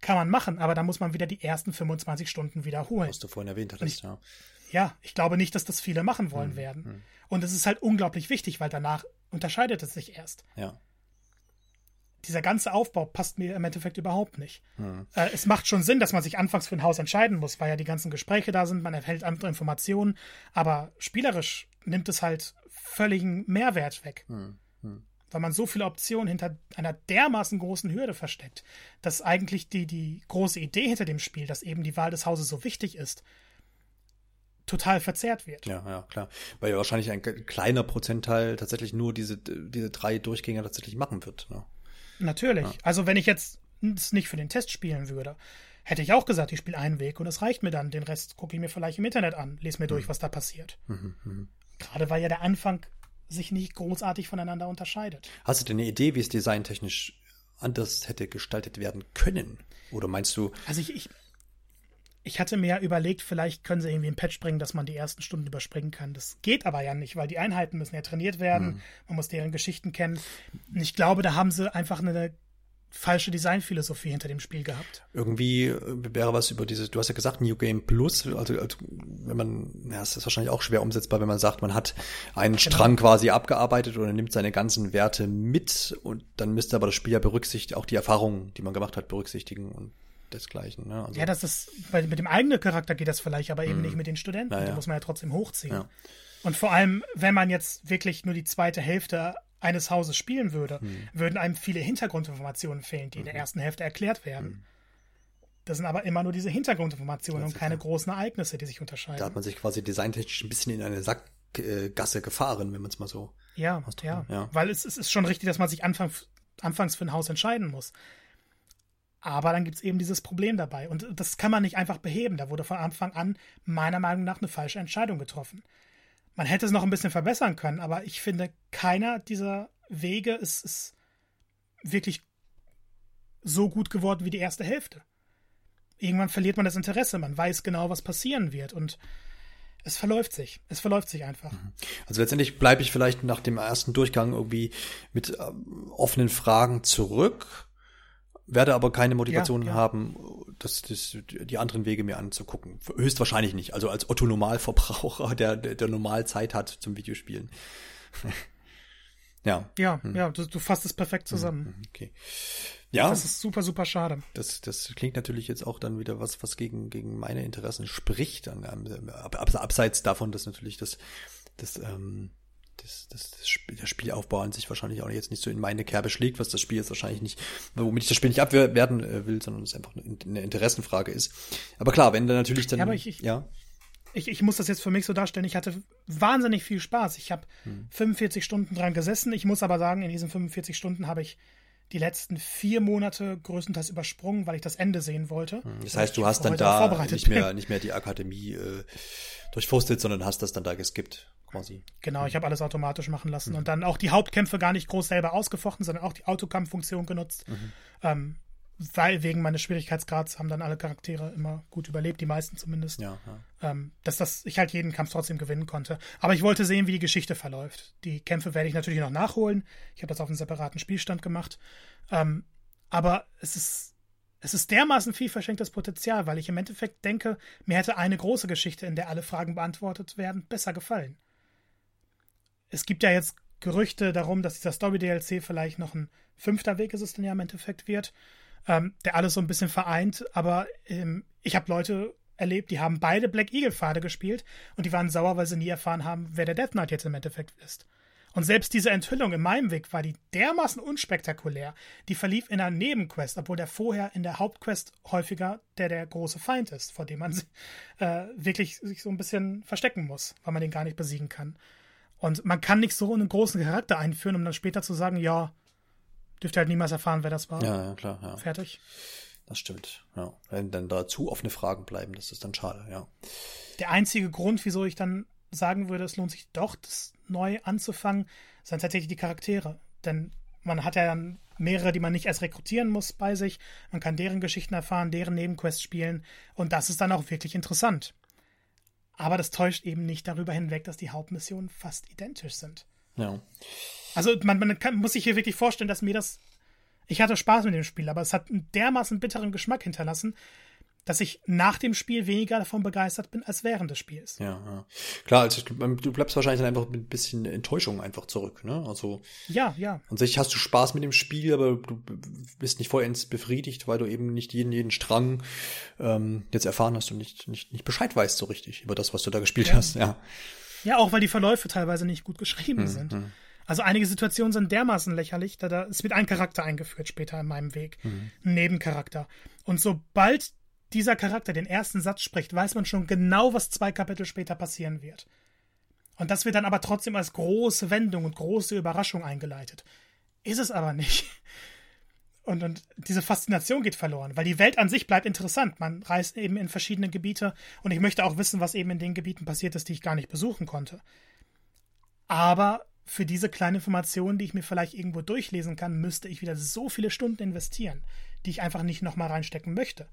Kann man machen, aber dann muss man wieder die ersten 25 Stunden wiederholen. Was du vorhin erwähnt hattest, ja ja, ich glaube nicht, dass das viele machen wollen hm, werden. Hm. Und es ist halt unglaublich wichtig, weil danach unterscheidet es sich erst. Ja. Dieser ganze Aufbau passt mir im Endeffekt überhaupt nicht. Hm. Äh, es macht schon Sinn, dass man sich anfangs für ein Haus entscheiden muss, weil ja die ganzen Gespräche da sind, man erhält andere Informationen, aber spielerisch nimmt es halt völligen Mehrwert weg. Hm, hm. Weil man so viele Optionen hinter einer dermaßen großen Hürde versteckt, dass eigentlich die, die große Idee hinter dem Spiel, dass eben die Wahl des Hauses so wichtig ist, total verzerrt wird. Ja, ja, klar. Weil ja wahrscheinlich ein kleiner Prozentteil tatsächlich nur diese, diese drei Durchgänge tatsächlich machen wird. Ne? Natürlich. Ja. Also wenn ich jetzt es nicht für den Test spielen würde, hätte ich auch gesagt, ich spiele einen Weg und es reicht mir dann. Den Rest gucke ich mir vielleicht im Internet an, lese mir durch, mhm. was da passiert. Mhm, mh. Gerade weil ja der Anfang sich nicht großartig voneinander unterscheidet. Hast du denn eine Idee, wie es designtechnisch anders hätte gestaltet werden können? Oder meinst du? Also ich, ich, ich hatte mir ja überlegt, vielleicht können sie irgendwie ein Patch bringen, dass man die ersten Stunden überspringen kann. Das geht aber ja nicht, weil die Einheiten müssen ja trainiert werden. Mhm. Man muss deren Geschichten kennen. Und ich glaube, da haben sie einfach eine falsche Designphilosophie hinter dem Spiel gehabt. Irgendwie äh, wäre was über diese, du hast ja gesagt, New Game Plus, also, also wenn man, ja, es ist wahrscheinlich auch schwer umsetzbar, wenn man sagt, man hat einen genau. Strang quasi abgearbeitet oder nimmt seine ganzen Werte mit und dann müsste aber das Spiel ja berücksichtigen, auch die Erfahrungen, die man gemacht hat, berücksichtigen und desgleichen. Ne? Also, ja, das ist, weil mit dem eigenen Charakter geht das vielleicht, aber eben mhm. nicht mit den Studenten. Ja, ja. muss man ja trotzdem hochziehen. Ja. Und vor allem, wenn man jetzt wirklich nur die zweite Hälfte eines Hauses spielen würde, mhm. würden einem viele Hintergrundinformationen fehlen, die mhm. in der mhm. ersten Hälfte erklärt werden. Mhm. Das sind aber immer nur diese Hintergrundinformationen und keine großen Ereignisse, die sich unterscheiden. Da hat man sich quasi designtechnisch ein bisschen in eine Sackgasse gefahren, wenn man es mal so. Ja, ja, ja. Weil es, es, ist schon richtig, dass man sich anfang, anfangs für ein Haus entscheiden muss. Aber dann gibt es eben dieses Problem dabei. Und das kann man nicht einfach beheben. Da wurde von Anfang an meiner Meinung nach eine falsche Entscheidung getroffen. Man hätte es noch ein bisschen verbessern können, aber ich finde, keiner dieser Wege ist, ist wirklich so gut geworden wie die erste Hälfte. Irgendwann verliert man das Interesse, man weiß genau, was passieren wird und es verläuft sich. Es verläuft sich einfach. Mhm. Also letztendlich bleibe ich vielleicht nach dem ersten Durchgang irgendwie mit ähm, offenen Fragen zurück, werde aber keine Motivation ja, ja. haben, das, das, die anderen Wege mir anzugucken. Höchstwahrscheinlich nicht. Also als Otto Normalverbraucher, der, der, der normal Zeit hat zum Videospielen. ja. Ja, hm. ja, du, du fasst es perfekt zusammen. Hm, okay. Ja. Das ist super, super schade. Das, das klingt natürlich jetzt auch dann wieder was, was gegen, gegen meine Interessen spricht. Dann, ab, abseits davon, dass natürlich das, das, ähm, das, das, das Spiel, der Spielaufbau an sich wahrscheinlich auch jetzt nicht so in meine Kerbe schlägt, was das Spiel jetzt wahrscheinlich nicht, womit ich das Spiel nicht abwerten äh, will, sondern es einfach eine Interessenfrage ist. Aber klar, wenn da natürlich dann, ja, ich, ich, ja. Ich, ich muss das jetzt für mich so darstellen. Ich hatte wahnsinnig viel Spaß. Ich habe hm. 45 Stunden dran gesessen. Ich muss aber sagen, in diesen 45 Stunden habe ich die letzten vier Monate größtenteils übersprungen, weil ich das Ende sehen wollte. Hm, das heißt, du hast dann da nicht mehr, nicht mehr die Akademie äh, durchforstet, sondern hast das dann da geskippt, quasi. Genau, ich habe alles automatisch machen lassen mhm. und dann auch die Hauptkämpfe gar nicht groß selber ausgefochten, sondern auch die Autokampffunktion genutzt. Mhm. Ähm, weil wegen meines Schwierigkeitsgrads haben dann alle Charaktere immer gut überlebt, die meisten zumindest. Ja, ja. Ähm, dass das ich halt jeden Kampf trotzdem gewinnen konnte. Aber ich wollte sehen, wie die Geschichte verläuft. Die Kämpfe werde ich natürlich noch nachholen. Ich habe das auf einem separaten Spielstand gemacht. Ähm, aber es ist, es ist dermaßen viel verschenktes Potenzial, weil ich im Endeffekt denke, mir hätte eine große Geschichte, in der alle Fragen beantwortet werden, besser gefallen. Es gibt ja jetzt Gerüchte darum, dass dieser Story-DLC vielleicht noch ein fünfter Weg ist es dann ja im Endeffekt wird ähm, der alles so ein bisschen vereint. Aber ähm, ich habe Leute erlebt, die haben beide Black Eagle-Pfade gespielt und die waren sauer, weil sie nie erfahren haben, wer der Death Knight jetzt im Endeffekt ist. Und selbst diese Enthüllung in meinem Weg war die dermaßen unspektakulär. Die verlief in einer Nebenquest, obwohl der vorher in der Hauptquest häufiger der der große Feind ist, vor dem man äh, wirklich sich so ein bisschen verstecken muss, weil man den gar nicht besiegen kann. Und man kann nicht so einen großen Charakter einführen, um dann später zu sagen, ja, dürft ihr halt niemals erfahren, wer das war. Ja, ja klar. Ja. Fertig. Das stimmt, ja. Wenn dann da zu offene Fragen bleiben, das ist dann schade, ja. Der einzige Grund, wieso ich dann sagen würde, es lohnt sich doch, das neu anzufangen, sind tatsächlich die Charaktere. Denn man hat ja dann mehrere, die man nicht erst rekrutieren muss bei sich. Man kann deren Geschichten erfahren, deren Nebenquests spielen. Und das ist dann auch wirklich interessant. Aber das täuscht eben nicht darüber hinweg, dass die Hauptmissionen fast identisch sind. Ja. Also man, man kann, muss sich hier wirklich vorstellen, dass mir das. Ich hatte Spaß mit dem Spiel, aber es hat einen dermaßen bitteren Geschmack hinterlassen, dass ich nach dem Spiel weniger davon begeistert bin als während des Spiels. Ja, ja. Klar, also du bleibst wahrscheinlich dann einfach mit ein bisschen Enttäuschung einfach zurück, ne? Also. Ja, ja. An sich hast du Spaß mit dem Spiel, aber du bist nicht vollends befriedigt, weil du eben nicht jeden, jeden Strang ähm, jetzt erfahren hast und nicht, nicht, nicht Bescheid weißt so richtig über das, was du da gespielt ja. hast, ja. Ja, auch weil die Verläufe teilweise nicht gut geschrieben hm, sind. Hm. Also einige Situationen sind dermaßen lächerlich, da, da es wird ein Charakter eingeführt später in meinem Weg, mhm. ein Nebencharakter. Und sobald dieser Charakter den ersten Satz spricht, weiß man schon genau, was zwei Kapitel später passieren wird. Und das wird dann aber trotzdem als große Wendung und große Überraschung eingeleitet. Ist es aber nicht. Und, und diese Faszination geht verloren, weil die Welt an sich bleibt interessant. Man reist eben in verschiedene Gebiete und ich möchte auch wissen, was eben in den Gebieten passiert ist, die ich gar nicht besuchen konnte. Aber für diese kleine Information, die ich mir vielleicht irgendwo durchlesen kann, müsste ich wieder so viele Stunden investieren, die ich einfach nicht nochmal reinstecken möchte.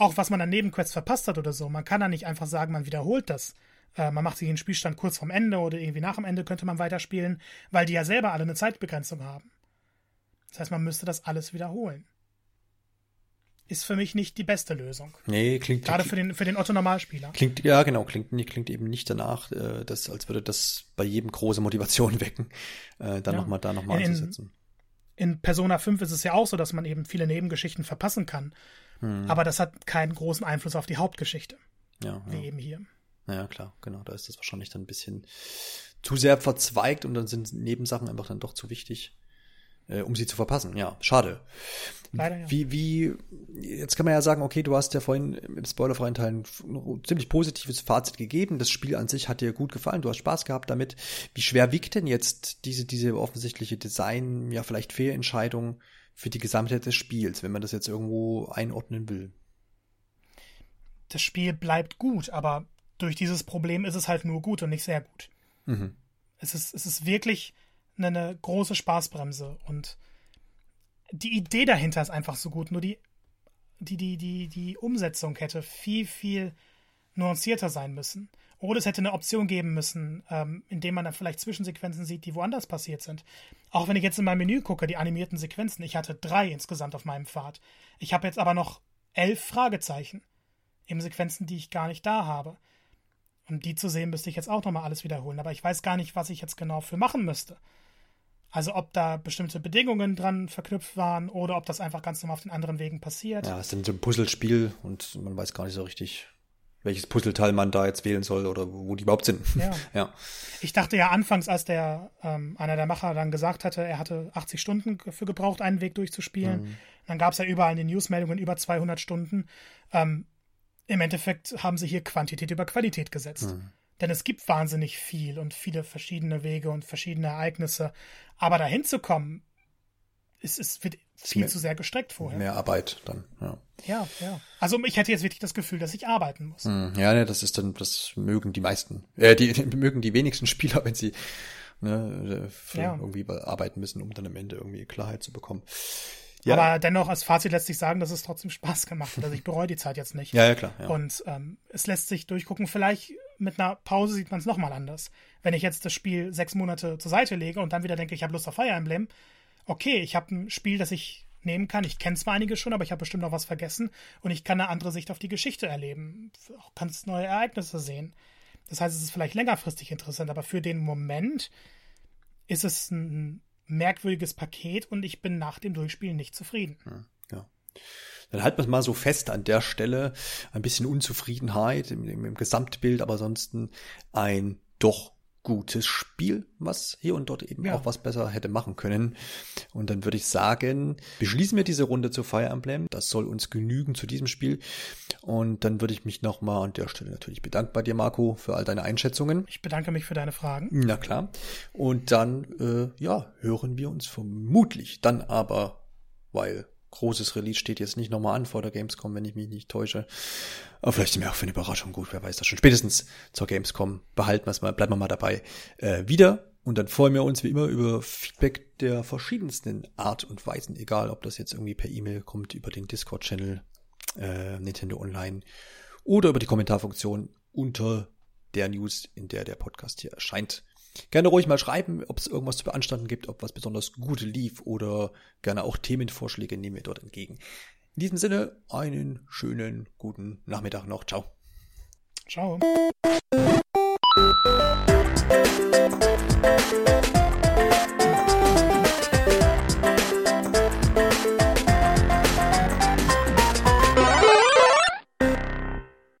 Auch was man an Nebenquests verpasst hat oder so. Man kann da nicht einfach sagen, man wiederholt das. Äh, man macht sich den Spielstand kurz vorm Ende oder irgendwie nach dem Ende könnte man weiterspielen, weil die ja selber alle eine Zeitbegrenzung haben. Das heißt, man müsste das alles wiederholen ist für mich nicht die beste Lösung. Nee, klingt gerade für den für den Otto Normalspieler. Klingt ja genau, klingt klingt eben nicht danach, äh, dass als würde das bei jedem große Motivation wecken, äh, dann ja. noch mal da nochmal anzusetzen. In Persona 5 ist es ja auch so, dass man eben viele Nebengeschichten verpassen kann. Hm. Aber das hat keinen großen Einfluss auf die Hauptgeschichte. Ja, wie ja. eben hier. Ja, klar, genau. Da ist das wahrscheinlich dann ein bisschen zu sehr verzweigt und dann sind Nebensachen einfach dann doch zu wichtig äh, um sie zu verpassen. Ja, schade. Leider, ja. Wie, wie, jetzt kann man ja sagen, okay, du hast ja vorhin im spoilerfreien Teil ein ziemlich positives Fazit gegeben. Das Spiel an sich hat dir gut gefallen, du hast Spaß gehabt damit. Wie schwer wiegt denn jetzt diese, diese offensichtliche Design, ja, vielleicht Fehlentscheidung für die Gesamtheit des Spiels, wenn man das jetzt irgendwo einordnen will? Das Spiel bleibt gut, aber durch dieses Problem ist es halt nur gut und nicht sehr gut. Mhm. Es ist, es ist wirklich eine große Spaßbremse und die Idee dahinter ist einfach so gut. Nur die, die, die, die, die Umsetzung hätte viel, viel nuancierter sein müssen. Oder es hätte eine Option geben müssen, ähm, indem man dann vielleicht Zwischensequenzen sieht, die woanders passiert sind. Auch wenn ich jetzt in mein Menü gucke, die animierten Sequenzen, ich hatte drei insgesamt auf meinem Pfad. Ich habe jetzt aber noch elf Fragezeichen. Eben Sequenzen, die ich gar nicht da habe. Um die zu sehen, müsste ich jetzt auch nochmal alles wiederholen. Aber ich weiß gar nicht, was ich jetzt genau für machen müsste. Also ob da bestimmte Bedingungen dran verknüpft waren oder ob das einfach ganz normal auf den anderen Wegen passiert. Ja, es ist ein Puzzlespiel und man weiß gar nicht so richtig, welches Puzzleteil man da jetzt wählen soll oder wo die überhaupt sind. Ja. ja. Ich dachte ja anfangs, als der ähm, einer der Macher dann gesagt hatte, er hatte 80 Stunden für gebraucht, einen Weg durchzuspielen. Mhm. Dann gab es ja überall in den Newsmeldungen über 200 Stunden. Ähm, Im Endeffekt haben sie hier Quantität über Qualität gesetzt. Mhm. Denn es gibt wahnsinnig viel und viele verschiedene Wege und verschiedene Ereignisse. Aber dahin zu kommen, ist, ist, wird viel zu sehr gestreckt vorher. Mehr Arbeit dann, ja. Ja, ja. Also ich hätte jetzt wirklich das Gefühl, dass ich arbeiten muss. Hm, ja, ne, das ist dann, das mögen die meisten, äh, die, die mögen die wenigsten Spieler, wenn sie ne, ja. irgendwie arbeiten müssen, um dann am Ende irgendwie Klarheit zu bekommen. Ja. Aber dennoch als Fazit lässt sich sagen, dass es trotzdem Spaß gemacht hat. Also ich bereue die Zeit jetzt nicht. Ja, ja, klar. Ja. Und ähm, es lässt sich durchgucken. Vielleicht mit einer Pause sieht man es nochmal anders. Wenn ich jetzt das Spiel sechs Monate zur Seite lege und dann wieder denke, ich habe Lust auf Fire Emblem, okay, ich habe ein Spiel, das ich nehmen kann. Ich kenne zwar einige schon, aber ich habe bestimmt noch was vergessen und ich kann eine andere Sicht auf die Geschichte erleben. Auch ganz neue Ereignisse sehen. Das heißt, es ist vielleicht längerfristig interessant, aber für den Moment ist es ein merkwürdiges Paket und ich bin nach dem Durchspielen nicht zufrieden. Ja. Dann halten wir es mal so fest an der Stelle. Ein bisschen Unzufriedenheit im, im, im Gesamtbild, aber ansonsten ein doch gutes Spiel, was hier und dort eben ja. auch was besser hätte machen können. Und dann würde ich sagen, beschließen wir diese Runde zu Fire Emblem. Das soll uns genügen zu diesem Spiel. Und dann würde ich mich nochmal an der Stelle natürlich bedanken bei dir, Marco, für all deine Einschätzungen. Ich bedanke mich für deine Fragen. Na klar. Und dann, äh, ja, hören wir uns vermutlich dann aber, weil großes Release steht jetzt nicht nochmal an vor der Gamescom, wenn ich mich nicht täusche. Aber vielleicht sind wir auch für eine Überraschung gut, wer weiß das schon. Spätestens zur Gamescom behalten wir es mal, bleiben wir mal dabei. Äh, wieder. Und dann freuen wir uns wie immer über Feedback der verschiedensten Art und Weisen, egal ob das jetzt irgendwie per E-Mail kommt, über den Discord-Channel äh, Nintendo Online oder über die Kommentarfunktion unter der News, in der der Podcast hier erscheint. Gerne ruhig mal schreiben, ob es irgendwas zu beanstanden gibt, ob was besonders gut lief oder gerne auch Themenvorschläge nehmen wir dort entgegen. In diesem Sinne, einen schönen guten Nachmittag noch. Ciao. Ciao.